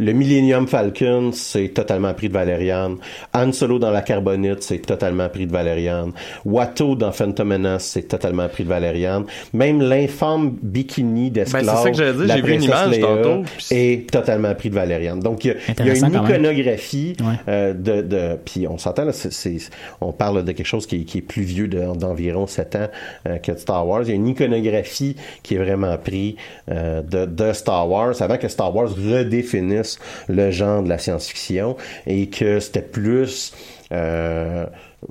[SPEAKER 5] Euh, le Millennium Falcon, c'est totalement pris de Valériane. Han Solo dans la Carbonite, c'est totalement pris de Valériane. Watto dans Phantom Menace, c'est totalement pris de Valériane. Même l'infâme bikini d'esclave,
[SPEAKER 6] Ben, c'est ça que j'allais dire,
[SPEAKER 5] la
[SPEAKER 6] j'ai vu une image
[SPEAKER 5] Leia,
[SPEAKER 6] tantôt,
[SPEAKER 5] est totalement pris de Valériane. Donc, il y a, y une iconographie euh, de, de... Puis on s'entend, là, c'est- c'est- on parle de quelque chose qui, est- qui est plus vieux de- d'environ 7 ans euh, que de Star Wars. Il y a une iconographie qui est vraiment pris euh, de, de Star Wars avant que Star Wars redéfinisse le genre de la science-fiction et que c'était plus... euh,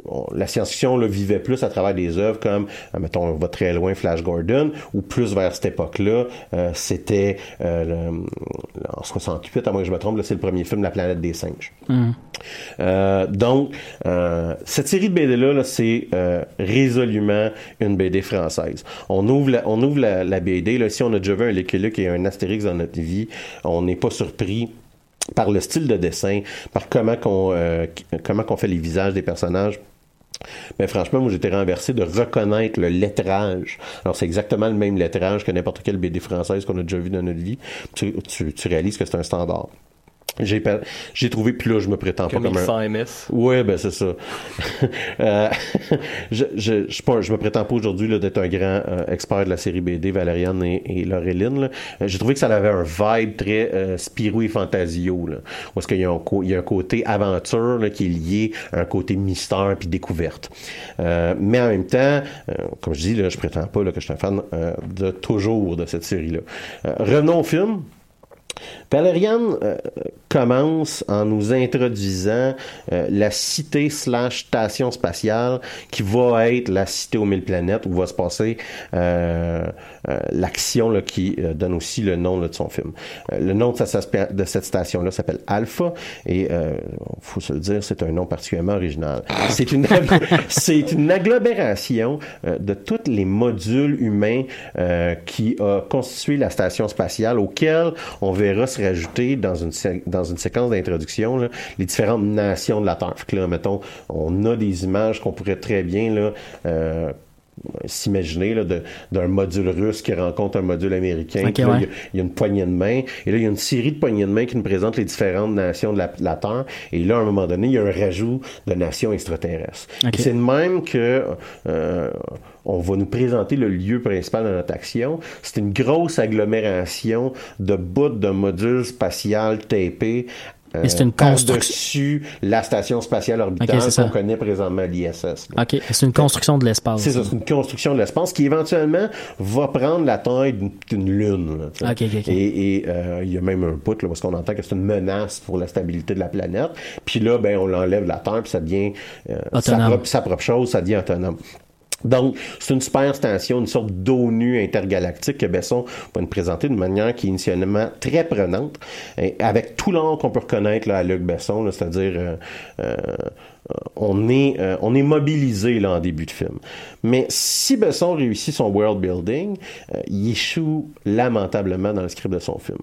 [SPEAKER 5] on- la science-fiction le vivait plus à travers des œuvres comme, euh, mettons, on va très loin, Flash Gordon, ou plus vers cette époque-là, euh, c'était euh, en 68, à moins que je me trompe, c'est le premier film, La planète des singes. Euh, donc, cette série de BD-là, là, c'est résolument une BD française. On ouvre la, on ouvre la, la BD, là, si on a déjà vu un Lucky Luke et un Astérix dans notre vie, on n'est pas surpris par le style de dessin, par comment qu'on euh, comment qu'on fait les visages des personnages. Mais franchement, moi, j'étais renversé de reconnaître le lettrage. Alors, c'est exactement le même lettrage que n'importe quelle BD française qu'on a déjà vu dans notre vie. Tu, réalises que c'est un standard. J'ai j'ai trouvé, puis là, je me prétends
[SPEAKER 6] Comme
[SPEAKER 5] pas comme un...
[SPEAKER 6] MS.
[SPEAKER 5] Ouais, ben c'est ça. <laughs> Euh, <laughs> je, je, je, pas- je me prétends pas aujourd'hui là, d'être un grand euh, expert de la série BD, Valériane et, et Laureline. là. Euh, J'ai trouvé que ça avait un vibe très euh, Spirou et Fantasio. Là, est-ce qu'il y a un, il y a un côté aventure là, qui est lié à un côté mystère puis découverte. Euh, mais en même temps, euh, comme je dis, là, je prétends pas là, que je suis un fan euh, de toujours de cette série-là. Euh, revenons au film. Valériane euh, commence en nous introduisant euh, la cité slash station spatiale qui va être la cité aux mille planètes où va se passer euh, l'action qui donne aussi le nom de son film. Le nom de, cette station-là s'appelle Alpha et euh, faut se le dire, c'est un nom particulièrement original. C'est une <laughs> agglomération de tous les modules humains qui a constitué la station spatiale auquel on verra se rajouter dans une dans une séquence d'introduction les différentes nations de la Terre. Là, mettons, on a des images qu'on pourrait très bien là euh, s'imaginer d'un module russe qui rencontre un module américain.
[SPEAKER 7] Ouais.
[SPEAKER 5] il y a- il y a une poignée de main. Et là, il y a une série de poignées de main qui nous présentent les différentes nations de la, la Terre. Et là, à un moment donné, il y a un rajout de nations extraterrestres. C'est de même que euh, on va nous présenter le lieu principal de notre action. C'est une grosse agglomération de bouts de modules spatial tapés. Euh,
[SPEAKER 7] Mais c'est une construction.
[SPEAKER 5] par-dessus la station spatiale orbitale
[SPEAKER 7] Ok, c'est ça.
[SPEAKER 5] qu'on connaît présentement, l'ISS.
[SPEAKER 7] OK, c'est une construction de l'espace.
[SPEAKER 5] C'est ça, c'est une construction de l'espace qui éventuellement va prendre la taille d'une- lune. là, tu sais.
[SPEAKER 7] Ok, ok, ok.
[SPEAKER 5] Et euh, il y a même un bout là, parce qu'on entend que c'est une menace pour la stabilité de la planète. Puis là, ben, on l'enlève de la Terre, puis ça devient euh, sa, propre, sa propre chose, ça devient autonome. Donc, c'est une super station, une sorte d'ONU intergalactique que Besson va nous présenter de manière qui est initialement très prenante, et avec tout l'art qu'on peut reconnaître là, à Luc Besson, c'est-à-dire euh, euh, on est euh, on est mobilisé là en début de film. Mais si Besson réussit son world building, euh, il échoue lamentablement dans le script de son film.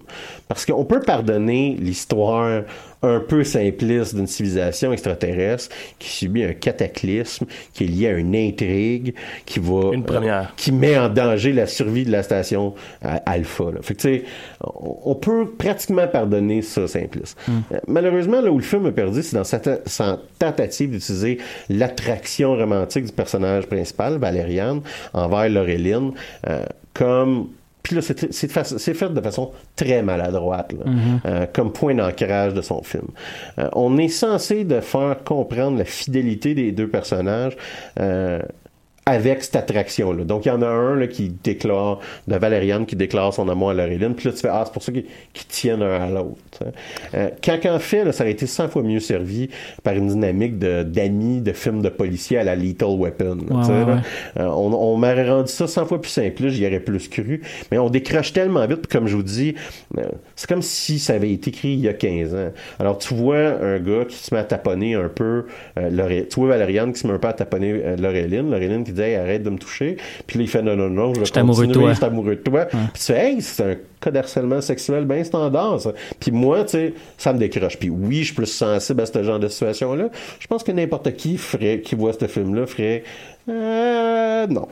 [SPEAKER 5] Parce qu'on peut pardonner l'histoire un peu simpliste d'une civilisation extraterrestre qui subit un cataclysme, qui est lié à une intrigue, qui va
[SPEAKER 6] Une première.
[SPEAKER 5] qui met en danger la survie de la station euh, Alpha. Là. Fait que, tu sais, on, peut pratiquement pardonner ça simpliste. Euh, malheureusement, là où le film a perdu, c'est dans sa, ta- sa tentative d'utiliser l'attraction romantique du personnage principal, Valériane, envers Laureline, euh, comme puis là, c'est c'est fait de façon très maladroite, là,
[SPEAKER 7] Mhm.
[SPEAKER 5] euh, comme point d'ancrage de son film. Euh, on est censé de faire comprendre la fidélité des deux personnages euh, avec cette attraction-là. Donc, il y en a un là, qui déclare, de Valériane, qui déclare son amour à Laureline, puis là, tu fais, ah, c'est pour ça qu'ils tiennent un à l'autre. hein. Euh, quand, en fait, là, ça aurait été 100 fois mieux servi par une dynamique de- d'amis de, films de policiers à la Lethal Weapon. là,
[SPEAKER 7] Ouais,
[SPEAKER 5] tu sais,
[SPEAKER 7] ouais,
[SPEAKER 5] là.
[SPEAKER 7] ouais.
[SPEAKER 5] Euh, on on m'aurait rendu ça 100 fois plus simple, j'y aurais plus cru. Mais on décroche tellement vite, puis comme je vous dis, euh, c'est comme si ça avait été écrit il y a 15 ans. Alors, tu vois un gars qui se met à taponner un peu, euh, tu vois Valériane qui se met un peu à taponner Laureline, Laureline qui dit Hey, arrête de me toucher, puis là il fait non, non, non, je vais
[SPEAKER 7] amoureux de
[SPEAKER 5] continuer,
[SPEAKER 7] toi.
[SPEAKER 5] je suis amoureux de toi. Puis tu fais Hey, c'est un cas d'harcèlement sexuel bien standard, ça. Puis moi, tu sais, ça me décroche. Puis oui, je suis plus sensible à ce genre de situation-là. Je pense que n'importe qui ferait, qui voit ce film-là ferait euh, non.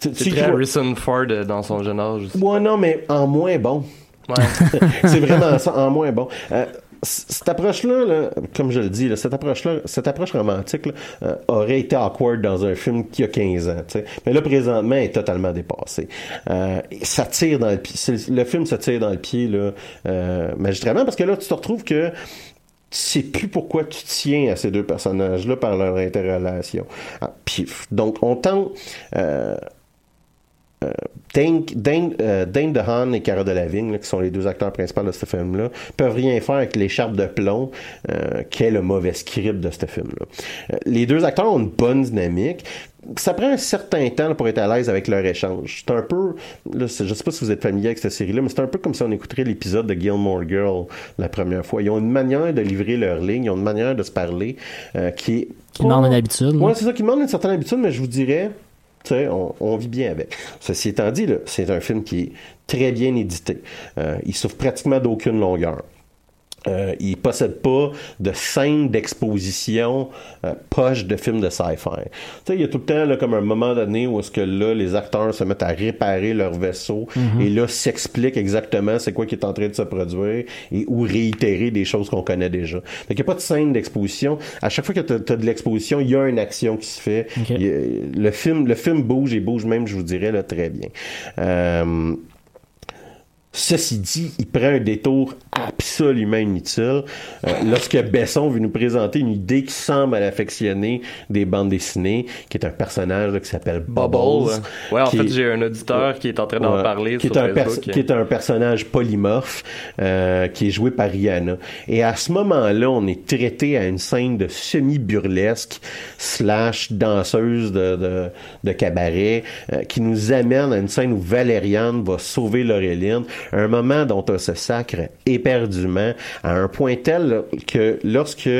[SPEAKER 5] Tu-
[SPEAKER 6] C'est très Harrison Ford euh, dans son jeune âge.
[SPEAKER 5] Ouais, non, mais en moins bon.
[SPEAKER 6] Ouais. <laughs>
[SPEAKER 5] c'est vraiment ça, en moins bon. Euh, cette approche-là, là, comme je le dis, cette approche-là, cette approche romantique euh, aurait été awkward dans un film qui a 15 ans. tu sais. Mais là, présentement, elle est totalement dépassée. Euh, ça tire dans le pied. Le film se tire dans le pied là, euh, magistralement parce que là, tu te retrouves que tu sais plus pourquoi tu tiens à ces deux personnages-là par leur interrelation. Ah, puis, donc, on tente... euh, Dane, Dane, euh, Dane DeHaan et Cara Delevingne, là, qui sont les deux acteurs principaux de ce film-là, peuvent rien faire avec l'écharpe de plomb euh, qu'est le mauvais script de ce film-là. Euh, les deux acteurs ont une bonne dynamique. Ça prend un certain temps là, pour être à l'aise avec leur échange. C'est un peu, là, je sais pas si vous êtes familier avec cette série-là, mais c'est un peu comme si on écouterait l'épisode de Gilmore Girl la première fois. Ils ont une manière de livrer leur ligne, ils ont une manière de se parler euh, qui est
[SPEAKER 7] Qui demande une habitude.
[SPEAKER 5] Ouais, c'est ça qui demande une certaine habitude, mais je vous dirais, on, on vit bien avec. Ceci étant dit, c'est un film qui est très bien édité. Euh, il souffre pratiquement d'aucune longueur. Euh, il possède pas de scène d'exposition euh, poche de films de sci-fi. Il y a tout le temps là, comme un moment donné où est-ce que là les acteurs se mettent à réparer leur vaisseau
[SPEAKER 7] Mhm.
[SPEAKER 5] et là s'expliquent exactement c'est quoi qui est en train de se produire et ou réitérer des choses qu'on connaît déjà. Fait qu'il n'y a pas de scène d'exposition. À chaque fois que tu as, de l'exposition, il y a une action qui se fait. Il a- le film le film bouge et bouge même, je vous dirais là très bien. Euh, Ceci dit, il prend un détour absolument inutile euh, lorsque Besson veut nous présenter une idée qui semble à l'affectionner des bandes dessinées, qui est un personnage là, qui s'appelle Bubbles.
[SPEAKER 6] Bubbles. Ouais, en fait,
[SPEAKER 5] est-
[SPEAKER 6] j'ai un auditeur qui est en train d'en
[SPEAKER 5] Ouais.
[SPEAKER 6] parler
[SPEAKER 5] qui
[SPEAKER 6] sur
[SPEAKER 5] est, un pers-
[SPEAKER 6] Facebook.
[SPEAKER 5] qui est un personnage polymorphe euh, qui est joué par Rihanna. Et à ce moment-là, on est traité à une scène de semi-burlesque slash danseuse de, de, de cabaret euh, qui nous amène à une scène où Valériane va sauver Laureline, un moment dont on se sacre éperdument à un point tel là, que lorsque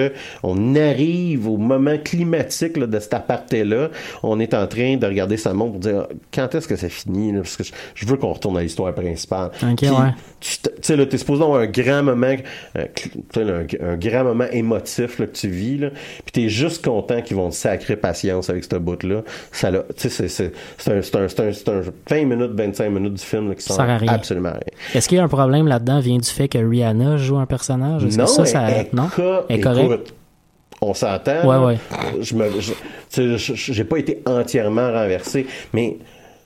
[SPEAKER 5] on arrive au moment climatique là, de cet aparté-là, on est en train de regarder sa montre pour dire quand est-ce que ça finit là, parce que je, veux qu'on retourne à l'histoire principale. Puis,
[SPEAKER 7] ouais.
[SPEAKER 5] tu sais là t'es supposé avoir un grand moment euh, un, un grand moment émotif là, que tu vis là puis t'es juste content qu'ils vont te sacrer patience avec ce bout là ça là tu sais c'est un, c'est un, c'est un, un 20 minutes 25 minutes du film là, qui sert
[SPEAKER 7] sert à rien.
[SPEAKER 5] absolument rien
[SPEAKER 7] Est-ce qu'il y a un problème là-dedans vient du fait que Rihanna joue un personnage? Est-ce
[SPEAKER 5] non,
[SPEAKER 7] que ça, ça...
[SPEAKER 5] elle-
[SPEAKER 7] non? Elle est correcte?
[SPEAKER 5] écoute, on s'entend.
[SPEAKER 7] Ouais, ouais.
[SPEAKER 5] Je me, j'ai pas été entièrement renversé, mais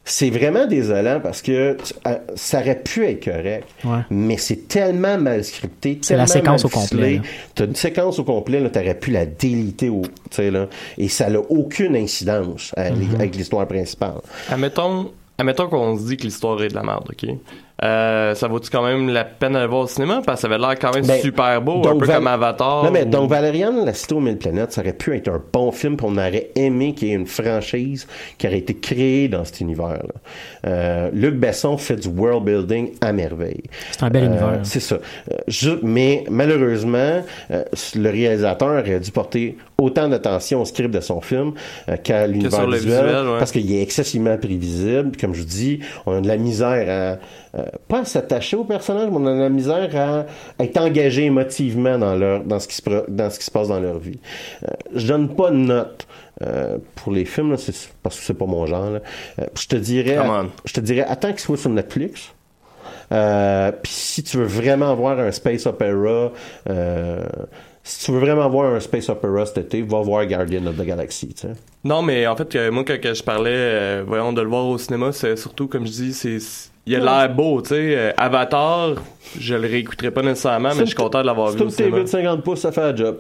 [SPEAKER 5] c'est vraiment désolant parce que tu- euh, ça aurait pu être correct,
[SPEAKER 7] Ouais.
[SPEAKER 5] mais c'est tellement mal scripté.
[SPEAKER 7] C'est la
[SPEAKER 5] tellement
[SPEAKER 7] séquence
[SPEAKER 5] mal
[SPEAKER 7] au complet.
[SPEAKER 5] T'as une séquence au complet, là, t'aurais pu la déliter au, tu sais, là, et ça n'a aucune incidence à-
[SPEAKER 7] Mm-hmm.
[SPEAKER 5] avec l'histoire principale.
[SPEAKER 6] Admettons, admettons qu'on se dit que l'histoire est de la merde, ok? Euh, ça vaut-tu quand même la peine d'aller voir au cinéma? Parce que ça avait l'air quand même
[SPEAKER 5] Ben,
[SPEAKER 6] super beau, un peu
[SPEAKER 5] Val-
[SPEAKER 6] comme Avatar.
[SPEAKER 5] Non, mais
[SPEAKER 6] ou-
[SPEAKER 5] donc Valériane, La Cité aux Mille Planètes, ça aurait pu être un bon film, puis on aurait aimé qu'il y ait une franchise qui aurait été créée dans cet univers-là. Euh, Luc Besson fait du world building à merveille.
[SPEAKER 7] C'est un bel
[SPEAKER 5] Euh,
[SPEAKER 7] univers.
[SPEAKER 5] C'est ça. Euh, je- mais malheureusement, euh, le réalisateur aurait dû porter autant d'attention au script de son film euh, qu'à l'univers visuel,
[SPEAKER 6] visuel, ouais.
[SPEAKER 5] parce qu'il est excessivement prévisible. Puis comme je vous dis, on a de la misère à euh, pas à s'attacher au personnage, mais on a de la misère à être engagé émotivement dans leur dans ce qui se dans ce qui se passe dans leur vie. Euh, je donne pas de note euh, pour les films là, parce que c'est pas mon genre. là. Euh, je te dirais, je te dirais, attends qu'il soit sur Netflix. Euh, Puis si tu veux vraiment voir un space opera, si tu veux vraiment voir un space opera cet été, va voir Guardian of the Galaxy.
[SPEAKER 6] Non, mais en fait, moi, quand je parlais, voyons, de le voir au cinéma, c'est surtout, comme je dis, c'est il a l'air beau, tu sais. Euh, Avatar, je le réécouterai pas nécessairement, mais je suis content de l'avoir
[SPEAKER 5] C'est
[SPEAKER 6] vu au
[SPEAKER 5] une TV
[SPEAKER 6] cinéma.
[SPEAKER 5] de 50 pouces, ça fait un job.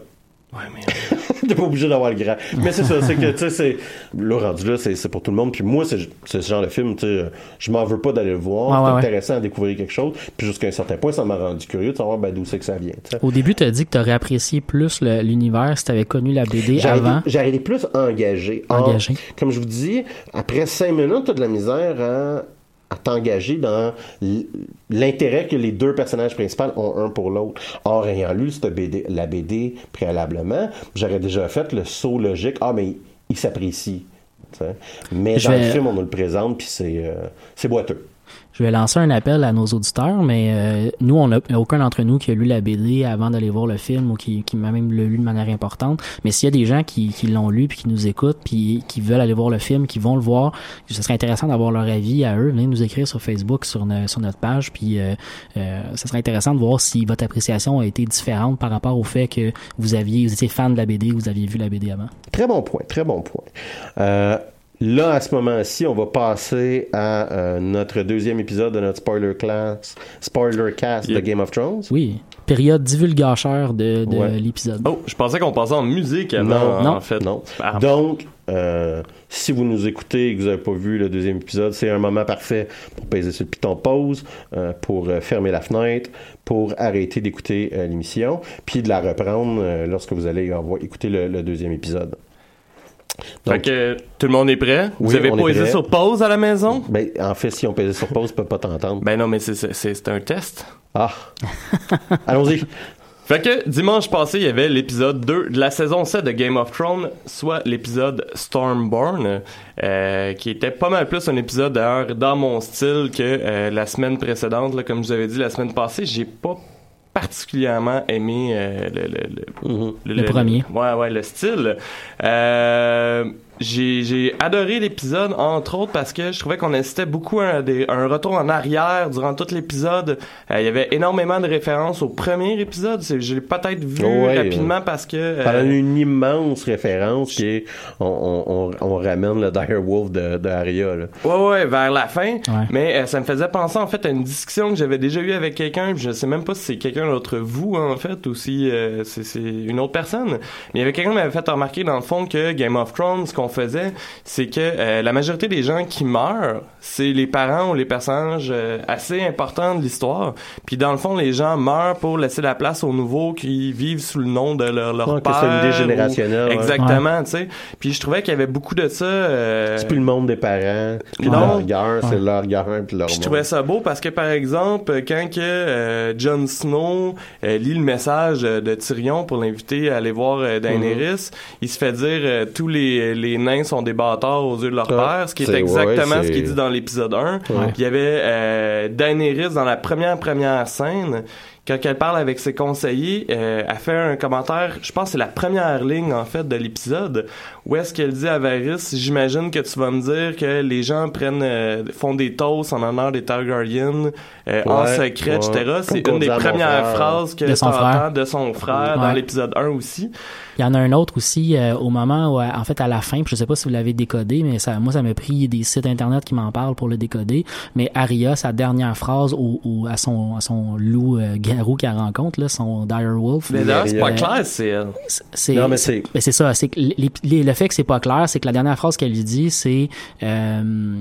[SPEAKER 6] Ouais, mais <laughs>
[SPEAKER 5] T'es pas obligé d'avoir le grand. Mais c'est ça, c'est que, tu sais, c'est. Là, rendu là, c'est c'est pour tout le monde. Puis moi, c'est c'est ce genre de film, tu sais, je m'en veux pas d'aller le voir.
[SPEAKER 7] Ouais,
[SPEAKER 5] c'est
[SPEAKER 7] ouais, ouais.
[SPEAKER 5] intéressant à découvrir quelque chose. Puis jusqu'à un certain point, ça m'a rendu curieux de savoir ben, d'où c'est que ça vient.
[SPEAKER 7] Au début, tu as dit que tu aurais apprécié plus l'univers si tu avais connu la BD avant.
[SPEAKER 5] J'aurais été plus engagé. Or,
[SPEAKER 7] Engagé.
[SPEAKER 5] comme je vous dis, après cinq minutes, t'as de la misère à, à t'engager dans l'intérêt que les deux personnages principaux ont un pour l'autre. Or, ayant lu cette BD, la BD préalablement, j'aurais déjà fait le saut logique. Ah, mais il s'apprécie. tu sais. Mais
[SPEAKER 7] Je
[SPEAKER 5] dans
[SPEAKER 7] vais-
[SPEAKER 5] le film, on nous le présente, puis c'est euh, c'est boiteux.
[SPEAKER 7] Je vais lancer un appel à nos auditeurs, mais euh, nous, on n'a aucun d'entre nous qui a lu la BD avant d'aller voir le film ou qui, qui m'a même le lu de manière importante. Mais s'il y a des gens qui, qui l'ont lu puis qui nous écoutent puis qui veulent aller voir le film, qui vont le voir, ce serait intéressant d'avoir leur avis à eux. Venez nous écrire sur Facebook, sur, no- sur notre page, puis euh, euh, ce serait intéressant de voir si votre appréciation a été différente par rapport au fait que vous aviez, vous étiez fan de la BD, vous aviez vu la BD avant.
[SPEAKER 5] Très bon point, très bon point. Là, à ce moment-ci, on va passer à euh, notre deuxième épisode de notre spoiler class, spoiler cast de. Game of Thrones.
[SPEAKER 7] Oui, période divulgacheur de, de
[SPEAKER 5] Ouais.
[SPEAKER 7] l'épisode.
[SPEAKER 6] Oh, je pensais qu'on passait en musique avant,
[SPEAKER 5] Non,
[SPEAKER 7] non.
[SPEAKER 6] en fait.
[SPEAKER 5] Non.
[SPEAKER 6] Ah.
[SPEAKER 5] Donc, euh, si vous nous écoutez et que vous n'avez pas vu le deuxième épisode, c'est un moment parfait pour peser sur le piton pause, euh, pour fermer la fenêtre, pour arrêter d'écouter euh, l'émission, puis de la reprendre euh, lorsque vous allez avoir- écouter le, le deuxième épisode.
[SPEAKER 6] Fait
[SPEAKER 5] Donc,
[SPEAKER 6] que tout le monde est prêt? Vous avez posé sur pause à la maison?
[SPEAKER 5] ben, en fait, si on pesait sur pause, on peut pas t'entendre.
[SPEAKER 6] Ben non, mais c'est- un test.
[SPEAKER 5] Ah! <laughs> Allons-y!
[SPEAKER 6] Fait que dimanche passé, il y avait l'épisode 2 de la saison 7 de Game of Thrones, soit l'épisode Stormborn, euh, qui était pas mal plus un épisode d'ailleurs dans mon style que euh, la semaine précédente. Là, comme je vous avais dit la semaine passée, j'ai pas particulièrement aimé euh, le, le, le,
[SPEAKER 5] Mhm.
[SPEAKER 7] Le premier.
[SPEAKER 6] Ouais, ouais, le style. Euh, j'ai, j'ai adoré l'épisode, entre autres, parce que je trouvais qu'on assistait beaucoup à des- un retour en arrière durant tout l'épisode. Euh, il y avait énormément de références au premier épisode. C'est, je l'ai peut-être vu
[SPEAKER 5] Ouais,
[SPEAKER 6] rapidement parce que... euh,
[SPEAKER 5] Par une immense référence qui est on, on, on, on ramène le Dire Wolf de, de Arya. Là.
[SPEAKER 6] Ouais, ouais, vers la fin.
[SPEAKER 7] Ouais.
[SPEAKER 6] Mais euh, ça me faisait penser, en fait, à une discussion que j'avais déjà eue avec quelqu'un. Je sais même pas si c'est quelqu'un d'entre vous, en fait, ou si euh, c'est c'est une autre personne. Mais il y avait quelqu'un qui m'avait fait remarquer, dans le fond, que Game of Thrones, ce qu'on faisait, c'est que euh, la majorité des gens qui meurent, c'est les parents ou les personnages euh, assez importants de l'histoire. Puis dans le fond, les gens meurent pour laisser la place aux nouveaux qui vivent sous le nom de leur, leur
[SPEAKER 5] Ouais,
[SPEAKER 6] père.
[SPEAKER 5] c'est une idée
[SPEAKER 6] ou-
[SPEAKER 5] générationnelle, ouais.
[SPEAKER 6] Exactement, tu sais. Puis je trouvais qu'il y avait beaucoup de ça. euh,
[SPEAKER 5] C'est plus le monde des parents, puis
[SPEAKER 6] Non.
[SPEAKER 5] leur guerre, c'est leur guerre puis leur
[SPEAKER 6] je
[SPEAKER 5] monde.
[SPEAKER 6] trouvais ça beau parce que, par exemple, quand que euh, Jon Snow euh, lit le message euh, de Tyrion pour l'inviter à aller voir euh, Daenerys, il se fait dire euh, tous les, les nains sont des bâtards aux yeux de leur
[SPEAKER 5] Ah,
[SPEAKER 6] père, ce qui est exactement
[SPEAKER 5] ouais,
[SPEAKER 6] ce qu'il dit dans l'épisode 1. Puis il y avait euh, Daenerys dans la première première scène. Quand elle parle avec ses conseillers, euh, elle fait un commentaire, je pense que c'est la première ligne en fait de l'épisode, où est-ce qu'elle dit à Varys, j'imagine que tu vas me dire que les gens prennent, euh, font des toasts en honneur des Targaryens euh, en secret,
[SPEAKER 5] ouais.
[SPEAKER 6] etc. C'est une des premières
[SPEAKER 5] frère.
[SPEAKER 6] phrases que
[SPEAKER 7] De son
[SPEAKER 6] tu
[SPEAKER 7] frère.
[SPEAKER 6] entends de son frère dans l'épisode 1 aussi.
[SPEAKER 7] Il y en a un autre aussi euh, au moment où, euh, en fait, à la fin, je sais pas si vous l'avez décodé, mais ça, moi, ça m'a pris des sites internet qui m'en parlent pour le décoder. Mais Arya, sa dernière phrase au, au- à son à son loup euh, garou qu'elle rencontre, là, son dire wolf.
[SPEAKER 6] Mais d'ailleurs, c'est pas clair, c'est
[SPEAKER 5] Non, mais c'est-
[SPEAKER 7] ben, c'est ça c'est que les- les- le fait que c'est pas clair c'est que la dernière phrase qu'elle lui dit c'est euh,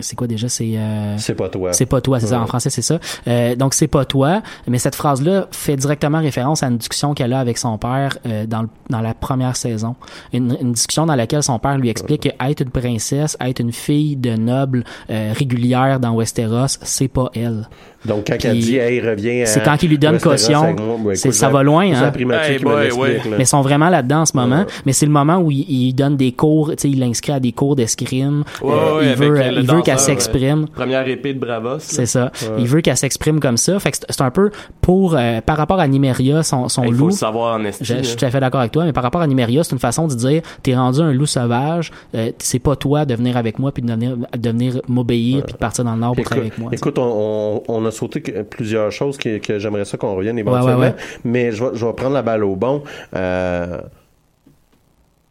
[SPEAKER 7] c'est quoi déjà? C'est euh,
[SPEAKER 5] C'est pas toi.
[SPEAKER 7] c'est pas toi, c'est ça,
[SPEAKER 5] Ouais.
[SPEAKER 7] en français, c'est ça. Euh, donc, c'est pas toi, mais cette phrase-là fait directement référence à une discussion qu'elle a avec son père euh, dans, le- dans la première saison. Une, une discussion dans laquelle son père lui explique que être une princesse, être une fille de noble euh, régulière dans Westeros, c'est pas elle.
[SPEAKER 5] Donc, quand
[SPEAKER 7] Puis,
[SPEAKER 5] elle dit, hey, reviens à
[SPEAKER 7] c'est quand il lui donne caution,
[SPEAKER 5] écoute,
[SPEAKER 7] ça va loin, hein.
[SPEAKER 6] Hey boy, ouais.
[SPEAKER 5] là.
[SPEAKER 7] Mais ils sont vraiment là-dedans en ce moment.
[SPEAKER 5] Ouais.
[SPEAKER 7] Mais c'est le moment où il, il donne des cours, tu sais, il l'inscrit à des cours d'escrime.
[SPEAKER 6] Ouais,
[SPEAKER 7] Euh,
[SPEAKER 6] ouais,
[SPEAKER 7] il veut,
[SPEAKER 6] euh,
[SPEAKER 7] euh, il veut qu'elle s'exprime.
[SPEAKER 6] Première épée de Bravos.
[SPEAKER 7] C'est ça. Il veut qu'elle s'exprime comme ça. Fait que c'est un peu pour euh, par rapport à Nimeria, son, son
[SPEAKER 6] Il faut
[SPEAKER 7] loup.
[SPEAKER 6] le savoir en esti.
[SPEAKER 7] Je, suis tout à fait d'accord avec toi, mais par rapport à Nimeria, c'est une façon de dire t'es rendu un loup sauvage, euh, c'est pas toi de venir avec moi puis de venir, de venir m'obéir puis de partir dans le nord pour travailler avec moi.
[SPEAKER 5] écoute, on, on, on a sauté que- plusieurs choses que, que j'aimerais ça qu'on revienne éventuellement,
[SPEAKER 7] Ouais, ouais, ouais.
[SPEAKER 5] mais je vais, je vais prendre la balle au bon. Euh,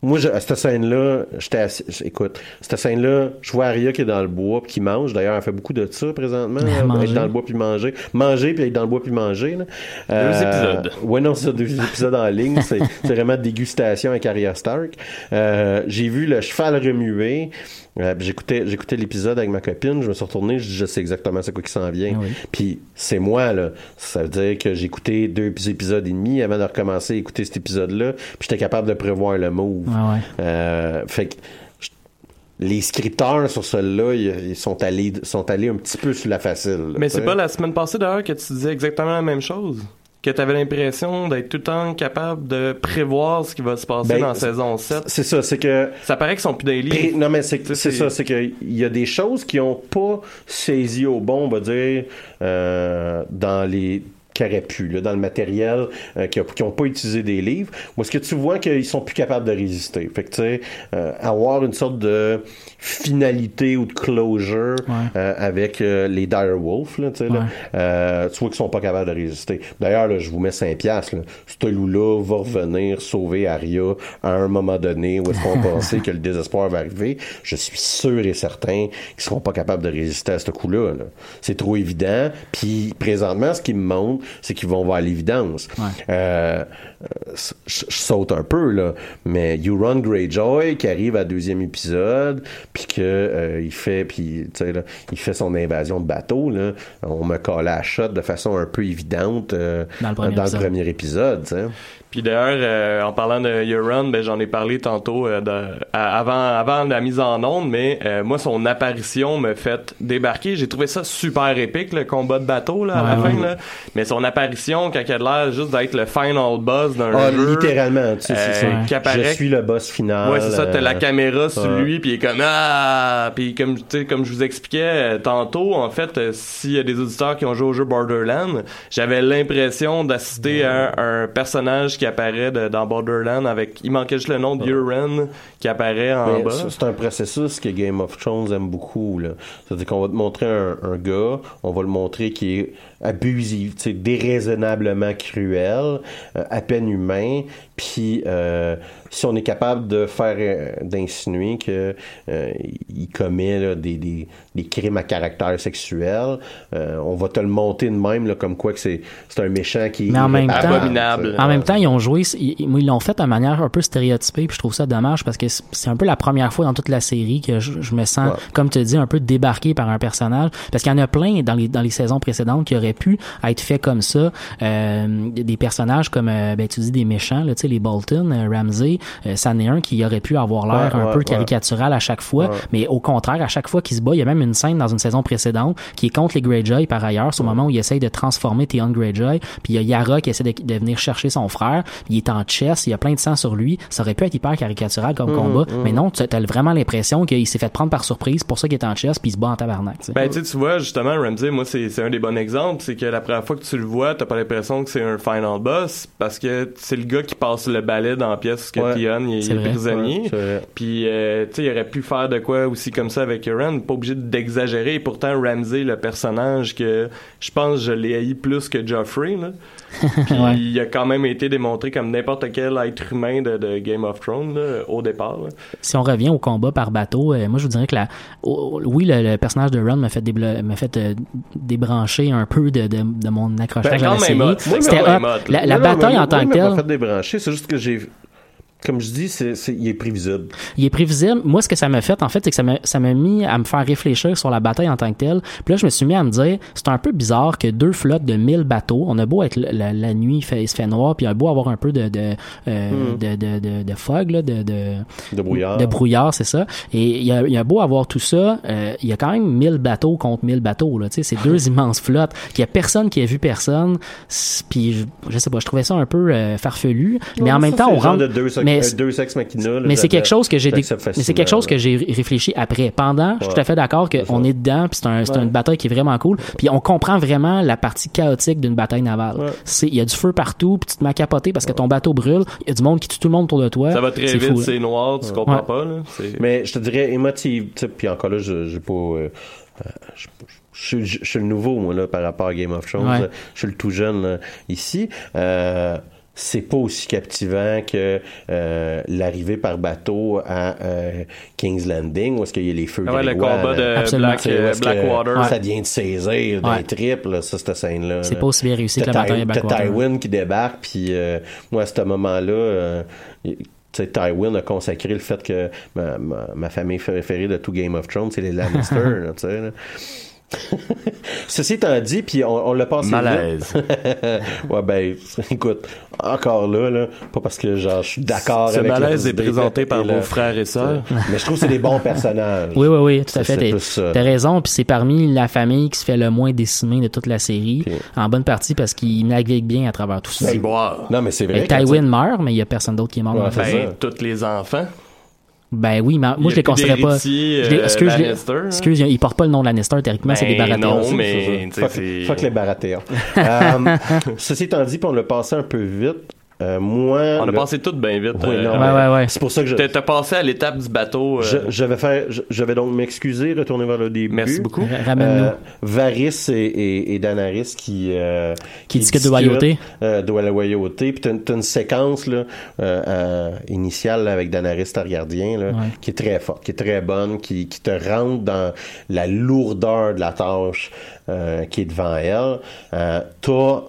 [SPEAKER 5] Moi, je- à cette scène-là, j'étais assis- écoute, cette scène-là, je vois Arya qui est dans le bois puis qui mange. D'ailleurs, elle fait beaucoup de ça présentement. là, être dans le bois puis manger. Manger puis être dans le bois puis manger. Là.
[SPEAKER 6] Deux épisodes.
[SPEAKER 5] Ouais, non, c'est deux épisodes en ligne. C'est c'est vraiment dégustation avec Arya Stark. Euh, J'ai vu le cheval remuer. Euh, J'écoutais j'écoutais l'épisode avec ma copine, je me suis retourné, je dis je sais exactement c'est quoi qui s'en vient.
[SPEAKER 7] Ah oui.
[SPEAKER 5] Puis c'est moi là, ça veut dire que j'ai écouté deux épisodes et demi avant de recommencer à écouter cet épisode-là, puis j'étais capable de prévoir le move.
[SPEAKER 7] Ouais, ouais.
[SPEAKER 5] Euh, fait que je- les scripteurs sur celle-là, ils, ils sont allés sont allés un petit peu sur la facile. là,
[SPEAKER 6] Mais c'est pas la semaine passée d'ailleurs que tu disais exactement la même chose? Que tu avais l'impression d'être tout le temps capable de prévoir ce qui va se passer
[SPEAKER 5] Ben,
[SPEAKER 6] dans saison 7.
[SPEAKER 5] C'est ça, c'est que
[SPEAKER 6] Ça paraît qu'ils sont plus daily.
[SPEAKER 5] Pré- Non, mais c'est ça, c'est qu'il y a des choses qui ont pas saisi au bon, on va dire, euh, dans les qui auraient pu, là, dans le matériel, euh, qui, a- qui ont pas utilisé des livres. Moi, ce que tu vois qu'ils sont plus capables de résister? Fait que, tu sais, euh, avoir une sorte de finalité ou de closure
[SPEAKER 7] Ouais.
[SPEAKER 5] euh, avec euh, les Dire Wolf, là, tu sais, là,
[SPEAKER 7] Ouais.
[SPEAKER 5] euh, tu vois qu'ils sont pas capables de résister. D'ailleurs, je vous mets 5 piastres. Là. Ce loup-là va revenir sauver Arya à un moment donné où est-ce qu'on <laughs> pensait que le désespoir va arriver. Je suis sûr et certain qu'ils seront pas capables de résister à ce coup-là. là. C'est trop évident. Puis, présentement, ce qui me montre, c'est qu'ils vont voir l'évidence.
[SPEAKER 7] Ouais.
[SPEAKER 5] Euh, je je saute un peu, là, mais Euron Greyjoy qui arrive à deuxième épisode, puis que euh, il fait, puis tu sais là, il fait son invasion de bateau, là, on me colle à la shot de façon un peu évidente euh,
[SPEAKER 7] Dans le premier épisode.
[SPEAKER 5] premier épisode.
[SPEAKER 6] Puis d'ailleurs, euh, en parlant de Euron, ben, j'en ai parlé tantôt euh, de- à- avant, avant la mise en onde, mais euh, moi, son apparition me fait débarquer. J'ai trouvé ça super épique, le combat de bateau là, à la fin.
[SPEAKER 7] ouais.
[SPEAKER 6] Là. Mais son apparition, quand il a l'air juste d'être le final boss d'un
[SPEAKER 5] Ah,
[SPEAKER 6] jeu...
[SPEAKER 5] littéralement, tu sais, c'est
[SPEAKER 6] euh,
[SPEAKER 5] ça.
[SPEAKER 6] qui apparaît-
[SPEAKER 5] Je suis le boss final.
[SPEAKER 6] Ouais, c'est ça, t'as la
[SPEAKER 5] euh,
[SPEAKER 6] caméra sur
[SPEAKER 5] ouais.
[SPEAKER 6] lui, puis il est comme ah, puis comme tu sais, comme je vous expliquais euh, tantôt, en fait, s'il y a des auditeurs qui ont joué au jeu Borderlands, j'avais l'impression d'assister à un, un personnage qui apparaît de- dans Borderlands avec, il manquait juste le nom d'Uren qui apparaît en
[SPEAKER 5] Mais
[SPEAKER 6] bas.
[SPEAKER 5] C'est un processus que Game of Thrones aime beaucoup. là. C'est-à-dire qu'on va te montrer un, un gars, on va le montrer qui est abusif, déraisonnablement cruel, euh, à peine humain, puis euh, si on est capable de faire, euh, d'insinuer que euh, il commet là, des, des, des crimes à caractère sexuel, euh, on va te le monter de même, là, comme quoi que c'est c'est un méchant qui est
[SPEAKER 7] Mais en même temps-. En même ils ont joué, ils l'ont fait de manière un peu stéréotypée, puis je trouve ça dommage parce que c'est- un peu la première fois dans toute la série que je, je me sens,
[SPEAKER 5] Ouais.
[SPEAKER 7] comme tu dis, un peu débarqué par un personnage. Parce qu'il y en a plein dans les, dans les saisons précédentes qui auraient pu être faits comme ça. Euh, des personnages comme, euh, ben, tu dis des méchants, là, tu sais, les Bolton, euh, Ramsey, euh, ça en est un qui aurait pu avoir l'air
[SPEAKER 5] Ouais,
[SPEAKER 7] un
[SPEAKER 5] ouais,
[SPEAKER 7] peu caricatural à chaque fois. Mais au contraire, à chaque fois qu'il se bat, il y a même une scène dans une saison précédente qui est contre les Greyjoy par ailleurs, c'est au moment où il essaye de transformer Theon Greyjoy, puis il y a Yara qui essaie de, de venir chercher son frère, il est en chess, il y a plein de sang sur lui, ça aurait pu être hyper caricatural comme combat, mais non, tu as vraiment l'impression qu'il s'est fait prendre par surprise, pour ça qu'il est en chess, puis il se bat en tabarnak. tu sais.
[SPEAKER 6] Ben, tu vois, justement, Ramsey, moi, c'est un des bons exemples. C'est que la première fois que tu le vois, t'as pas l'impression que c'est un final boss parce que c'est le gars qui passe le balai dans la pièce que
[SPEAKER 5] Ouais.
[SPEAKER 6] Theon il, est
[SPEAKER 7] vrai.
[SPEAKER 6] prisonnier.
[SPEAKER 5] Ouais.
[SPEAKER 6] Puis, euh, tu sais, il aurait pu faire de quoi aussi comme ça avec Euron, pas obligé d'exagérer. Et pourtant, Ramsey, le personnage que je pense je l'ai haï plus que Joffrey, là. <laughs> Puis
[SPEAKER 7] Ouais.
[SPEAKER 6] il a quand même été démontré comme n'importe quel être humain de, de Game of Thrones, là, au départ. là.
[SPEAKER 7] si on revient au combat par bateau, euh, moi je vous dirais que la, oh, oui le, le personnage de Ron m'a fait débla- m'a fait euh, débrancher un peu de, de, de mon accrochage
[SPEAKER 6] Ben,
[SPEAKER 7] à la série.
[SPEAKER 6] Moi,
[SPEAKER 7] La, bataille en tant que telle,
[SPEAKER 5] pas fait débrancher, c'est juste que j'ai comme je dis, c'est, c'est, il est prévisible.
[SPEAKER 7] il est prévisible. Moi, ce que ça m'a fait, en fait, c'est que ça m'a, ça m'a mis à me faire réfléchir sur la bataille en tant que telle. Puis là, je me suis mis à me dire, c'est un peu bizarre que deux flottes de 1000 bateaux, on a beau être la, la- la nuit, il, fait, il se fait noir, puis il a beau avoir un peu de, de, euh,
[SPEAKER 5] Hmm.
[SPEAKER 7] de, de, de, de fog, là, de, de,
[SPEAKER 5] De brouillard.
[SPEAKER 7] de brouillard, c'est ça. Et il y a, il y a beau avoir tout ça, euh, il y a quand même 1000 bateaux contre 1000 bateaux. Là, tu sais, c'est deux <laughs> immenses flottes. Qu'il y a personne qui a vu personne. Puis je, je sais pas, je trouvais ça un peu euh, farfelu. mais en même
[SPEAKER 5] Ça,
[SPEAKER 7] temps, on rentre.
[SPEAKER 5] de deux, sex-
[SPEAKER 7] mais
[SPEAKER 5] euh, deux sex machina. là,
[SPEAKER 7] mais c'est quelque chose que j'ai dé-
[SPEAKER 5] j'accepte
[SPEAKER 7] mais c'est quelque chose que
[SPEAKER 5] facilement,
[SPEAKER 7] j'ai réfléchi après pendant je suis tout à fait d'accord qu'on est dedans puis c'est un, c'est
[SPEAKER 5] Ouais.
[SPEAKER 7] une bataille qui est vraiment cool puis on comprend vraiment la partie chaotique d'une bataille navale
[SPEAKER 5] Ouais.
[SPEAKER 7] c'est il y a du feu partout puis tu te mets à capoter parce que ton bateau brûle il y a du monde qui tue tout le monde autour de toi
[SPEAKER 6] Ça va très vite,
[SPEAKER 7] hein.
[SPEAKER 6] c'est noir, tu comprends
[SPEAKER 7] Ouais.
[SPEAKER 6] pas. Là.
[SPEAKER 5] Mais je te dirais émotive, tu sais, puis encore là, je j'ai pas. euh, euh, je, je, je- je suis le nouveau, moi, là, par rapport à Game of Thrones.
[SPEAKER 7] Ouais.
[SPEAKER 5] Je suis le tout jeune, là, ici. Euh, c'est pas aussi captivant que euh, l'arrivée par bateau à euh, King's Landing, où est-ce qu'il y a les feux
[SPEAKER 6] Ah ouais, le combat de. Black, euh, Blackwater.
[SPEAKER 5] Ça vient de saisir d'un
[SPEAKER 7] Ouais.
[SPEAKER 5] trip, là, ça, cette scène-là.
[SPEAKER 7] C'est pas aussi bien réussi que la bataille à Blackwater.
[SPEAKER 5] Tywin qui débarque, puis euh, moi, à ce moment-là, euh, Tywin a consacré le fait que ma, ma, ma famille préférée de tout Game of Thrones, c'est les Lannister, <laughs> là, là. <laughs> Ceci étant dit, puis on, on l'a passé
[SPEAKER 6] Malaise. <laughs>
[SPEAKER 5] ouais, ben, écoute, encore là, là, pas parce que genre, je suis d'accord
[SPEAKER 6] Ce
[SPEAKER 5] avec
[SPEAKER 6] malaise
[SPEAKER 5] leurs
[SPEAKER 6] est présenté par vos frères et sœurs. <laughs>
[SPEAKER 5] Mais je trouve que c'est des bons personnages.
[SPEAKER 7] Oui, oui, oui, tout à fait. T'as- raison, puis c'est parmi la famille qui se fait le moins décimer de toute la série, en bonne partie parce qu'il navigue bien à travers tout ça.
[SPEAKER 6] Boire.
[SPEAKER 5] Non, mais c'est vrai.
[SPEAKER 7] Et
[SPEAKER 5] quand
[SPEAKER 7] Tywin meurt, mais il y a personne d'autre qui est mort dans la.
[SPEAKER 6] Ben, tous les enfants.
[SPEAKER 7] Ben oui, mais moi je les considérais pas.
[SPEAKER 6] euh,
[SPEAKER 7] je les-
[SPEAKER 6] Lannister, hein?
[SPEAKER 7] excuse, ils portent pas le nom de Lannister, théoriquement, c'est des
[SPEAKER 6] Ben
[SPEAKER 7] Baratheons.
[SPEAKER 6] non, mais
[SPEAKER 5] ça.
[SPEAKER 6] tu sais,
[SPEAKER 5] Fuck-
[SPEAKER 6] c'est-
[SPEAKER 5] Fuck les Baratheons. <laughs> euh, ceci étant dit, puis on l'a passé un peu vite. Euh, moi,
[SPEAKER 6] On a
[SPEAKER 5] le-
[SPEAKER 6] passé tout bien vite.
[SPEAKER 5] Oui,
[SPEAKER 6] euh,
[SPEAKER 5] non,
[SPEAKER 7] Ouais, ouais, ouais.
[SPEAKER 5] C'est pour ça que je,
[SPEAKER 6] T'as t'as passé à l'étape du bateau. euh,
[SPEAKER 5] je, je vais faire, je, je vais donc m'excuser, retourner vers le début.
[SPEAKER 6] Merci beaucoup.
[SPEAKER 5] Euh, Varys et, et, et Daenerys qui euh,
[SPEAKER 7] Qui discutent de loyauté.
[SPEAKER 5] euh, de la loyauté puis t'as une- t'as une séquence là euh, euh, initiale là, avec Daenerys Targaryen là,
[SPEAKER 7] Ouais.
[SPEAKER 5] qui est très forte qui est très bonne qui, qui te rentre dans la lourdeur de la tâche euh, qui est devant elle euh, t'as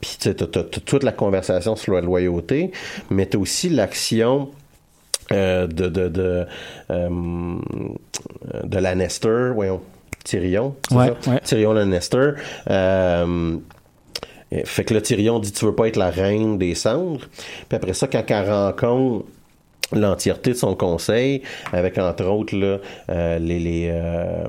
[SPEAKER 5] puis tu t'as toute la conversation sur la loyauté mais t'as aussi l'action euh, de de de, euh, de Lannister voyons Tyrion
[SPEAKER 7] Ouais,
[SPEAKER 5] ça?
[SPEAKER 7] ouais.
[SPEAKER 5] Tyrion Lannister euh, fait que là, Tyrion dit Tu veux pas être la reine des cendres. Puis après ça, quand elle rencontre l'entièreté de son conseil, avec entre autres là, euh, les, les, euh,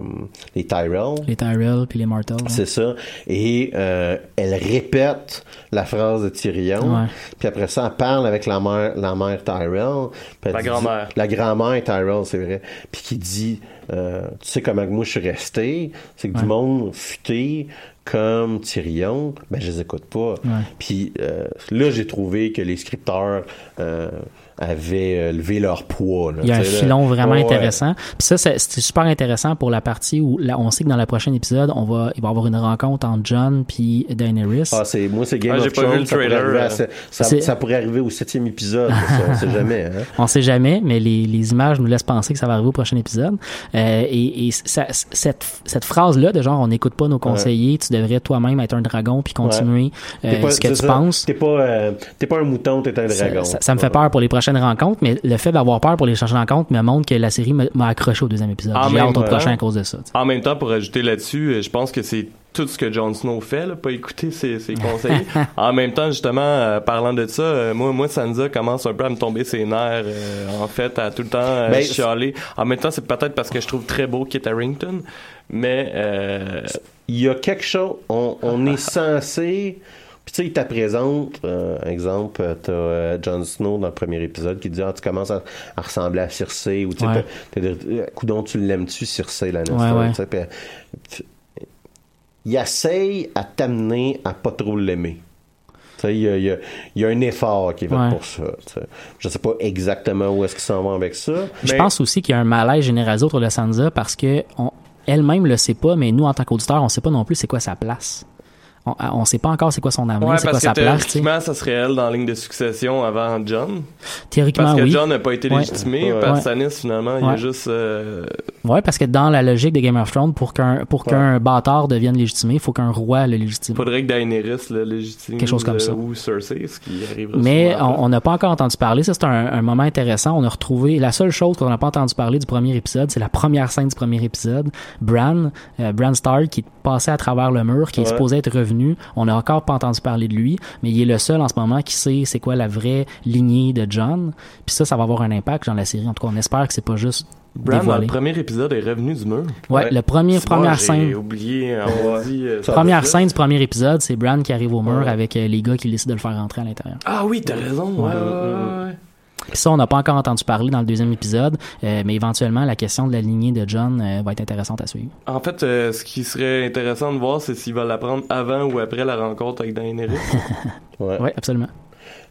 [SPEAKER 5] les Tyrell.
[SPEAKER 7] Les Tyrell puis les Martell. hein.
[SPEAKER 5] C'est ça. Et euh, elle répète la phrase de Tyrion.
[SPEAKER 7] Ouais.
[SPEAKER 5] Puis après ça, elle parle avec la mère, la mère Tyrell.
[SPEAKER 6] La
[SPEAKER 5] dit-
[SPEAKER 6] grand-mère.
[SPEAKER 5] La grand-mère Tyrell, c'est vrai. Puis qui dit, euh, tu sais comment que moi je suis resté, c'est que du monde futé comme Tyrion, ben je les écoute pas. Puis euh, là, j'ai trouvé que les scripteurs euh, avaient euh, levé leur poids. là,
[SPEAKER 7] Il y a un
[SPEAKER 5] là.
[SPEAKER 7] filon vraiment
[SPEAKER 5] Ouais, ouais.
[SPEAKER 7] intéressant. Puis ça, c'est c'est super intéressant pour la partie où là, on sait que dans le prochain épisode, on va, il va y avoir une rencontre entre John puis Daenerys.
[SPEAKER 5] Ah, c'est, moi, c'est Game
[SPEAKER 6] Ah, j'ai
[SPEAKER 5] of
[SPEAKER 6] pas vu
[SPEAKER 5] Thrones.
[SPEAKER 6] le
[SPEAKER 5] Ça
[SPEAKER 6] euh.
[SPEAKER 5] ça, ça pourrait arriver au septième épisode. ça, on sait jamais. Hein? <laughs>
[SPEAKER 7] On sait jamais, mais les, les images nous laissent penser que ça va arriver au prochain épisode. Euh, et et ça- cette, cette phrase-là de genre, on n'écoute pas nos conseillers, tu devrais toi-même être un dragon puis continuer euh,
[SPEAKER 5] T'es pas-
[SPEAKER 7] ce que tu
[SPEAKER 5] ça.
[SPEAKER 7] penses.
[SPEAKER 5] T'es pas, euh, t'es pas un mouton, t'es un dragon.
[SPEAKER 7] ça- ça me fait peur pour les prochaines rencontres, mais le fait d'avoir peur pour les prochaines rencontres me montre que la série m'a accroché au deuxième épisode.
[SPEAKER 6] En
[SPEAKER 7] J'ai
[SPEAKER 6] même
[SPEAKER 7] hâte au
[SPEAKER 6] temps-
[SPEAKER 7] prochain à cause de ça.
[SPEAKER 6] En même temps, pour ajouter là-dessus, euh, je pense que c'est tout ce que Jon Snow fait, là, pas écouter ses, ses conseils. <laughs> en même temps, justement, euh, parlant de ça, euh, moi, moi, Sansa commence un peu à me tomber ses nerfs, euh, en fait, à tout le temps euh,
[SPEAKER 5] Ben,
[SPEAKER 6] chialer. En même temps, c'est peut-être parce que je trouve très beau Kit Harington, mais euh,
[SPEAKER 5] Il y a quelque chose, on, on est censé. Puis tu sais, il te présente, euh, exemple, euh, t'as euh, Jon Snow dans le premier épisode qui dit Ah, tu commences à, à ressembler à Circé, ou tu sais, Euh, coudonc, tu l'aimes-tu, Circé, la
[SPEAKER 7] Ouais.
[SPEAKER 5] Il essaye à t'amener à pas trop l'aimer. Tu sais, il y y y a un effort qui est fait
[SPEAKER 7] Ouais.
[SPEAKER 5] pour ça. Je sais pas exactement où est-ce qu'ils s'en vont avec ça.
[SPEAKER 7] Je
[SPEAKER 6] Mais-
[SPEAKER 7] pense aussi qu'il y a un malaise généralisé autour de Sansa parce que on- elle-même le sait pas, mais nous, en tant qu'auditeurs, on sait pas non plus c'est quoi sa place. On, on sait pas encore c'est quoi son avenir,
[SPEAKER 6] ouais,
[SPEAKER 7] c'est quoi sa place.
[SPEAKER 6] théoriquement, ça serait elle dans la ligne de succession avant John.
[SPEAKER 7] Théoriquement,
[SPEAKER 6] Parce que
[SPEAKER 7] oui.
[SPEAKER 6] John n'a pas été
[SPEAKER 7] Ouais.
[SPEAKER 6] légitimé
[SPEAKER 5] Ouais.
[SPEAKER 6] par
[SPEAKER 7] Ouais.
[SPEAKER 6] Stannis, finalement. Il a
[SPEAKER 7] Ouais.
[SPEAKER 6] juste... euh,
[SPEAKER 7] Ouais, parce que dans la logique de Game of Thrones, pour qu'un pour qu'un bâtard devienne légitimé, il faut qu'un roi le légitime.
[SPEAKER 6] faudrait que Daenerys le légitime.
[SPEAKER 7] Quelque chose comme
[SPEAKER 6] euh,
[SPEAKER 7] ça.
[SPEAKER 6] Ou Cersei, ce qui arrivera
[SPEAKER 7] Mais on n'a pas encore entendu parler. Ça, c'est un, un moment intéressant. On a retrouvé la seule chose qu'on n'a pas entendu parler du premier épisode, c'est la première scène du premier épisode. Bran, euh, Bran Stark, qui est passé à travers le mur, qui est supposé être revenu. On n'a encore pas entendu parler de lui, mais il est le seul en ce moment qui sait c'est quoi la vraie lignée de John. Puis ça, ça va avoir un impact dans la série. En tout cas, on espère que c'est pas juste
[SPEAKER 6] Bran, dans le premier épisode, est revenu du mur.
[SPEAKER 7] Ouais,
[SPEAKER 5] Ouais.
[SPEAKER 7] le premier, première
[SPEAKER 6] j'ai
[SPEAKER 7] scène.
[SPEAKER 6] oublié, on
[SPEAKER 5] Ouais.
[SPEAKER 6] dit, euh,
[SPEAKER 5] Ça-
[SPEAKER 7] Première scène du premier épisode, c'est Bran qui arrive au mur
[SPEAKER 5] Ouais.
[SPEAKER 7] avec euh, les gars qui décident de le faire rentrer à l'intérieur.
[SPEAKER 6] Ah oui, t'as raison. Ouais, ouais,
[SPEAKER 7] ça, on n'a pas encore entendu parler dans le deuxième épisode, euh, mais éventuellement, la question de la lignée de John euh, va être intéressante à suivre.
[SPEAKER 6] En fait, euh, ce qui serait intéressant de voir, c'est s'il va l'apprendre avant ou après la rencontre avec Daenerys. <laughs>
[SPEAKER 5] Ouais.
[SPEAKER 7] Oui, absolument.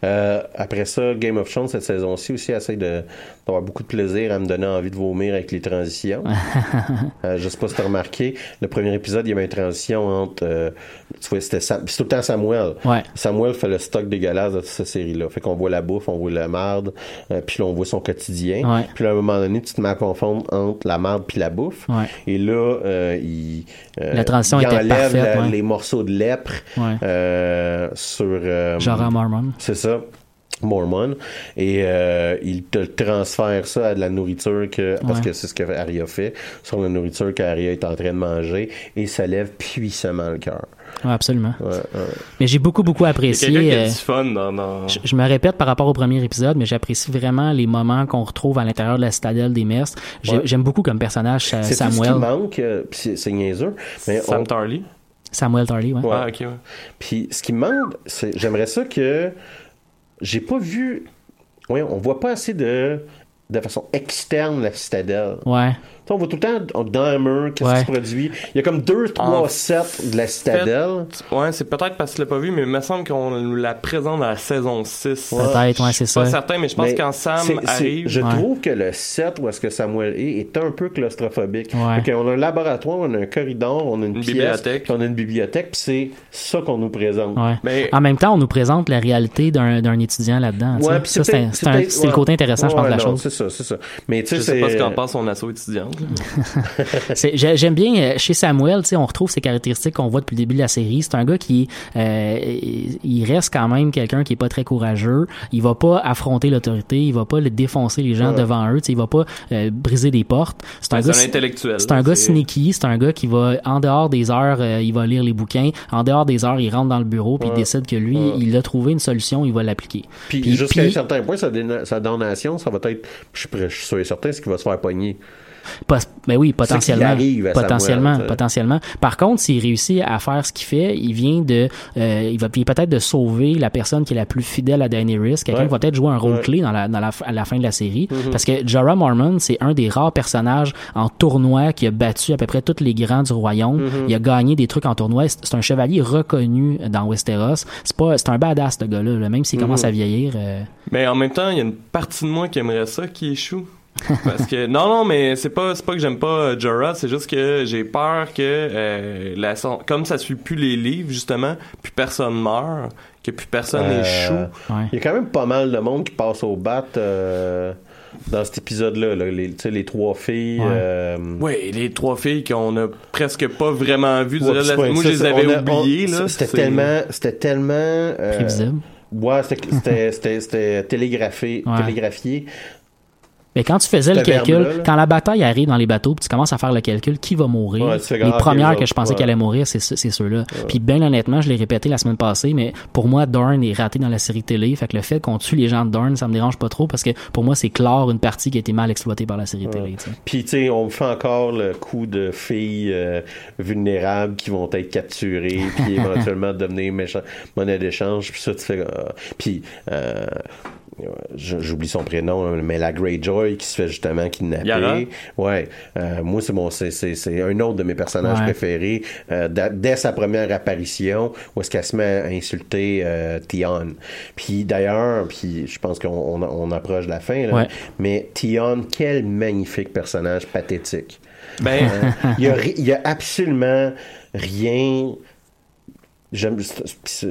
[SPEAKER 5] Euh, après ça, Game of Thrones, cette saison-ci aussi, essaie de, d'avoir beaucoup de plaisir à me donner envie de vomir avec les transitions. <laughs> euh, je sais pas si t'as remarqué, le premier épisode, il y avait une transition entre, euh, tu vois, c'était Sam- tout le temps Samuel.
[SPEAKER 7] Ouais.
[SPEAKER 5] Samuel fait le stock dégueulasse de toute cette série-là. Fait qu'on voit la bouffe, on voit la marde, euh, puis là, on voit son quotidien.
[SPEAKER 7] Ouais.
[SPEAKER 5] Puis là, à un moment donné, tu te mets à confondre entre la marde puis la bouffe.
[SPEAKER 7] Ouais.
[SPEAKER 5] Et là, euh, il,
[SPEAKER 7] La transition
[SPEAKER 5] il
[SPEAKER 7] était
[SPEAKER 5] enlève
[SPEAKER 7] parfaite,
[SPEAKER 5] la- les morceaux de lèpre
[SPEAKER 7] Ouais.
[SPEAKER 5] euh, sur... euh,
[SPEAKER 7] Jorah Mormon.
[SPEAKER 5] c'est ça. Mormon et euh, il te transfère ça à de la nourriture que parce
[SPEAKER 7] Ouais.
[SPEAKER 5] que c'est ce que Arya fait sur la nourriture qu'Arya est en train de manger et ça lève puissamment le cœur.
[SPEAKER 7] Ouais, absolument.
[SPEAKER 5] Ouais, ouais.
[SPEAKER 7] Mais j'ai beaucoup, beaucoup
[SPEAKER 6] Il y a
[SPEAKER 7] apprécié.
[SPEAKER 6] qui a
[SPEAKER 7] euh,
[SPEAKER 6] fun dans. dans...
[SPEAKER 7] je, je me répète par rapport au premier épisode, mais j'apprécie vraiment les moments qu'on retrouve à l'intérieur de la citadelle des Mestres. J'aime beaucoup comme personnage Sa-
[SPEAKER 5] C'est tout ce qui
[SPEAKER 7] Samuel.
[SPEAKER 5] manque, euh, c'est niaiseux, mais
[SPEAKER 6] Sam
[SPEAKER 5] on-
[SPEAKER 6] Tarly.
[SPEAKER 7] Samuel Tarly, ouais.
[SPEAKER 5] Ouais.
[SPEAKER 6] Ah.
[SPEAKER 5] Puis ce qui me manque, c'est j'aimerais ça que j'ai pas vu. Oui, on voit pas assez de de façon externe la citadelle.
[SPEAKER 7] Ouais.
[SPEAKER 5] Tu sais, on voit tout le temps on- dans un mur qu'est-ce
[SPEAKER 7] Ouais.
[SPEAKER 5] qui se produit. Il y a comme deux, trois
[SPEAKER 6] En
[SPEAKER 5] sets de la citadelle.
[SPEAKER 6] Ouais, c'est peut-être parce que tu l'as pas vu, mais il me semble qu'on nous la présente dans la saison 6.
[SPEAKER 7] Peut-être, ouais, c'est
[SPEAKER 6] Je suis pas
[SPEAKER 7] ça.
[SPEAKER 6] certain, mais je pense
[SPEAKER 5] Mais
[SPEAKER 6] quand Sam
[SPEAKER 5] c'est- c'est-
[SPEAKER 6] arrive.
[SPEAKER 5] je
[SPEAKER 7] Ouais.
[SPEAKER 5] trouve que le set où est-ce que Samuel est est un peu claustrophobique.
[SPEAKER 7] Ouais.
[SPEAKER 5] Fait qu'on a un laboratoire, on a un corridor, on a une,
[SPEAKER 6] Une
[SPEAKER 5] pièce,
[SPEAKER 6] bibliothèque.
[SPEAKER 5] on a une bibliothèque, puis c'est ça qu'on nous présente.
[SPEAKER 7] Ouais.
[SPEAKER 6] Mais
[SPEAKER 7] En même temps, on nous présente la réalité d'un d'un étudiant là-dedans. sais. Ça, c'est le côté intéressant, je pense,
[SPEAKER 5] Ouais,
[SPEAKER 7] de la
[SPEAKER 5] non,
[SPEAKER 7] chose.
[SPEAKER 5] C'est ça, c'est ça. Mais tu
[SPEAKER 6] je
[SPEAKER 5] sais,
[SPEAKER 6] sais pas ce qu'en pense son asso étudiante. <laughs>
[SPEAKER 7] J'aime bien euh, chez Samuel, tu sais, on retrouve ces caractéristiques qu'on voit depuis le début de la série. C'est un gars qui, euh, il reste quand même quelqu'un qui est pas très courageux. Il va pas affronter l'autorité, il va pas le défoncer les gens
[SPEAKER 5] Ouais.
[SPEAKER 7] devant eux, tu sais, il va pas euh, briser des portes. C'est un gars,
[SPEAKER 6] un intellectuel.
[SPEAKER 7] c'est un gars sneaky, c'est un gars qui va en dehors des heures, euh, il va lire les bouquins. En dehors des heures, il rentre dans le bureau puis il décide que lui,
[SPEAKER 5] Ouais.
[SPEAKER 7] il a trouvé une solution, il va l'appliquer.
[SPEAKER 5] Puis, jusqu'à un certain point, sa, sa donation, ça va être, je suis, prêt- je suis sûr et certain, c'est qu'il va se faire pogner.
[SPEAKER 7] Pas- ben oui, potentiellement.
[SPEAKER 5] arrive à
[SPEAKER 7] potentiellement,
[SPEAKER 5] Samuel,
[SPEAKER 7] potentiellement. Par contre, s'il réussit à faire ce qu'il fait, il vient de, euh, il va peut-être de sauver la personne qui est la plus fidèle à Daenerys, quelqu'un
[SPEAKER 5] Ouais.
[SPEAKER 7] qui va peut-être jouer un rôle
[SPEAKER 5] Ouais.
[SPEAKER 7] clé dans la, dans la, à la fin de la série,
[SPEAKER 5] Mhm.
[SPEAKER 7] parce que Jorah Mormon, c'est un des rares personnages en tournoi qui a battu à peu près tous les grands du royaume.
[SPEAKER 5] Mhm.
[SPEAKER 7] Il a gagné des trucs en tournoi. C'est un chevalier reconnu dans Westeros. C'est pas, c'est un badass ce gars-là, là, même s'il
[SPEAKER 5] Mhm.
[SPEAKER 7] commence à vieillir. euh,
[SPEAKER 6] Mais en même temps, il y a une partie de moi qui aimerait ça qui échoue. <laughs> Parce que non non mais c'est pas c'est pas que j'aime pas euh, Jorah, c'est juste que j'ai peur que euh, la son- comme ça suit plus les livres justement, plus personne meurt, que plus personne
[SPEAKER 5] Euh,
[SPEAKER 6] échoue.
[SPEAKER 7] ouais.
[SPEAKER 5] Il y a quand même pas mal de monde qui passe au bat euh, dans cet épisode-là. là. Les, les trois filles.
[SPEAKER 7] Ouais.
[SPEAKER 5] euh,
[SPEAKER 6] Oui, les trois filles qu'on a presque pas vraiment vues. du
[SPEAKER 5] ouais,
[SPEAKER 6] la- Moi,
[SPEAKER 5] ça,
[SPEAKER 6] je les
[SPEAKER 5] c'est-
[SPEAKER 6] avais oubliées.
[SPEAKER 5] C'était
[SPEAKER 6] C'est-
[SPEAKER 5] tellement. C'était tellement. euh,
[SPEAKER 7] prévisible.
[SPEAKER 5] Ouais, c'était- c'était c'était- c'était <laughs> télégraphé,
[SPEAKER 7] Ouais.
[SPEAKER 5] télégraphié.
[SPEAKER 7] Mais quand tu faisais le calcul, quand la bataille arrive dans les bateaux, puis tu commences à faire le calcul, qui va mourir?
[SPEAKER 5] Ouais,
[SPEAKER 7] Les premières
[SPEAKER 5] les
[SPEAKER 7] que je pensais
[SPEAKER 5] ouais.
[SPEAKER 7] qu'elle allait mourir, c'est ce- c'est ceux-là. Puis bien honnêtement, je l'ai répété la semaine passée, mais pour moi, Dorn est raté dans la série télé. Fait que le fait qu'on tue les gens de Dorn, ça me dérange pas trop parce que pour moi, c'est clore une partie qui a été mal exploitée par la série télé. tu sais.
[SPEAKER 5] Puis, tu sais, on me fait encore le coup de filles euh, vulnérables qui vont être capturées, puis <laughs> éventuellement devenir méchants, monnaie d'échange, puis ça, tu fais... euh, puis, euh, j'oublie son prénom, hein, mais la Greyjoy qui se fait justement kidnapper.
[SPEAKER 6] Yara?
[SPEAKER 5] Ouais. Euh, moi, c'est mon, c'est, un autre de mes personnages
[SPEAKER 7] Ouais.
[SPEAKER 5] préférés. Euh, dès sa première apparition, où est-ce qu'elle se met à insulter euh, Tion. Puis d'ailleurs, puis je pense qu'on on, on approche de la fin, là,
[SPEAKER 7] Ouais.
[SPEAKER 5] mais Tion, quel magnifique personnage pathétique.
[SPEAKER 6] Ben,
[SPEAKER 5] Euh, il y a, y a absolument rien. J'aime, je,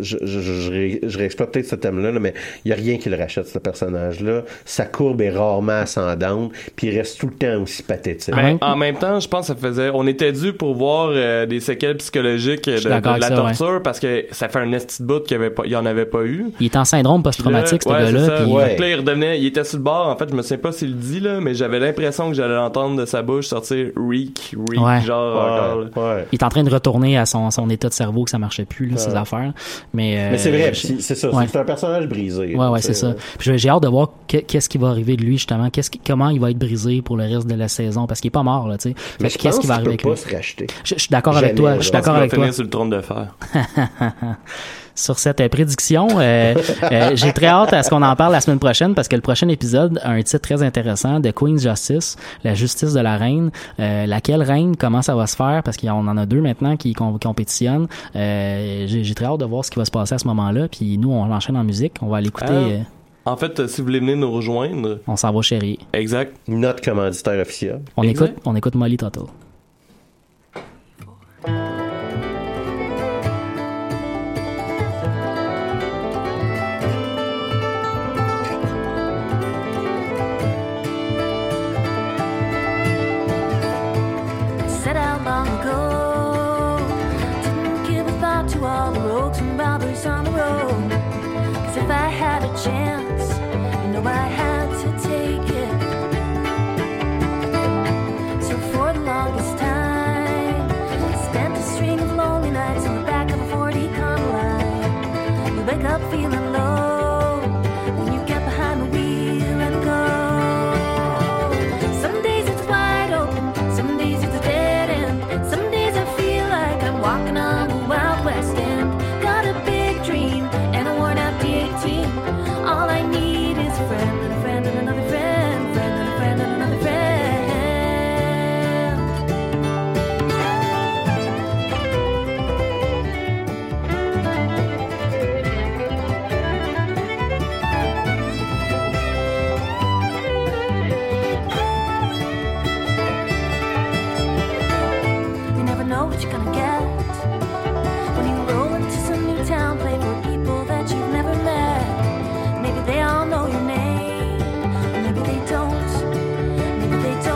[SPEAKER 5] je, je, je ré- je réexploite peut-être ce thème-là, là, mais il y a rien qui le rachète, ce personnage-là. Sa courbe est rarement ascendante, puis il reste tout le temps aussi pathétique.
[SPEAKER 7] Ah
[SPEAKER 6] Ben, en même temps, je pense que ça faisait. On était dû pour voir euh, des séquelles psychologiques de, la
[SPEAKER 7] ouais.
[SPEAKER 6] torture parce que ça fait un esti de bout qu'il n'y en avait pas eu.
[SPEAKER 7] Il est en syndrome post-traumatique, ce gars-là.
[SPEAKER 6] il redevenait, il était sur le bord. En fait, je me souviens pas s'il le dit là, mais j'avais l'impression que j'allais l'entendre de sa bouche sortir Reek, Reek,
[SPEAKER 7] Ouais.
[SPEAKER 6] genre encore.
[SPEAKER 5] Ouais.
[SPEAKER 7] Il est en train de retourner à son, son état de cerveau que ça marchait plus, là, ses affaires. Mais, euh,
[SPEAKER 5] Mais c'est vrai, c'est ça.
[SPEAKER 7] Ouais.
[SPEAKER 5] C'est un personnage brisé.
[SPEAKER 7] Ouais, ouais, c'est ça. Puis j'ai- hâte de voir que- qu'est-ce qui va arriver de lui, justement. Qu'est-ce qui- comment il va être brisé pour le reste de la saison, parce qu'il est pas mort, là, tu sais.
[SPEAKER 5] Mais
[SPEAKER 7] qu'est-ce qui va arriver avec
[SPEAKER 5] pas
[SPEAKER 7] lui?
[SPEAKER 5] se racheter.
[SPEAKER 7] Je, je suis d'accord avec toi. Je suis d'accord avec toi.
[SPEAKER 6] sur le trône de fer. <laughs>
[SPEAKER 7] sur cette euh, prédiction. Euh, euh, J'ai très hâte à ce qu'on en parle la semaine prochaine parce que le prochain épisode a un titre très intéressant de Queen's Justice, la justice de la reine. Euh, laquelle reine, comment ça va se faire? Parce qu'on en a deux maintenant qui com- compétitionnent. Euh, J'ai très hâte de voir ce qui va se passer à ce moment-là. Puis nous, on enchaîne en musique. On va aller écouter.
[SPEAKER 6] Ah.
[SPEAKER 7] euh,
[SPEAKER 6] En fait, si vous voulez venir nous rejoindre,
[SPEAKER 7] on s'en va chérie.
[SPEAKER 6] exact.
[SPEAKER 5] Notre commanditaire officiel.
[SPEAKER 7] On
[SPEAKER 6] Exact.
[SPEAKER 7] écoute, on écoute Molly Toto.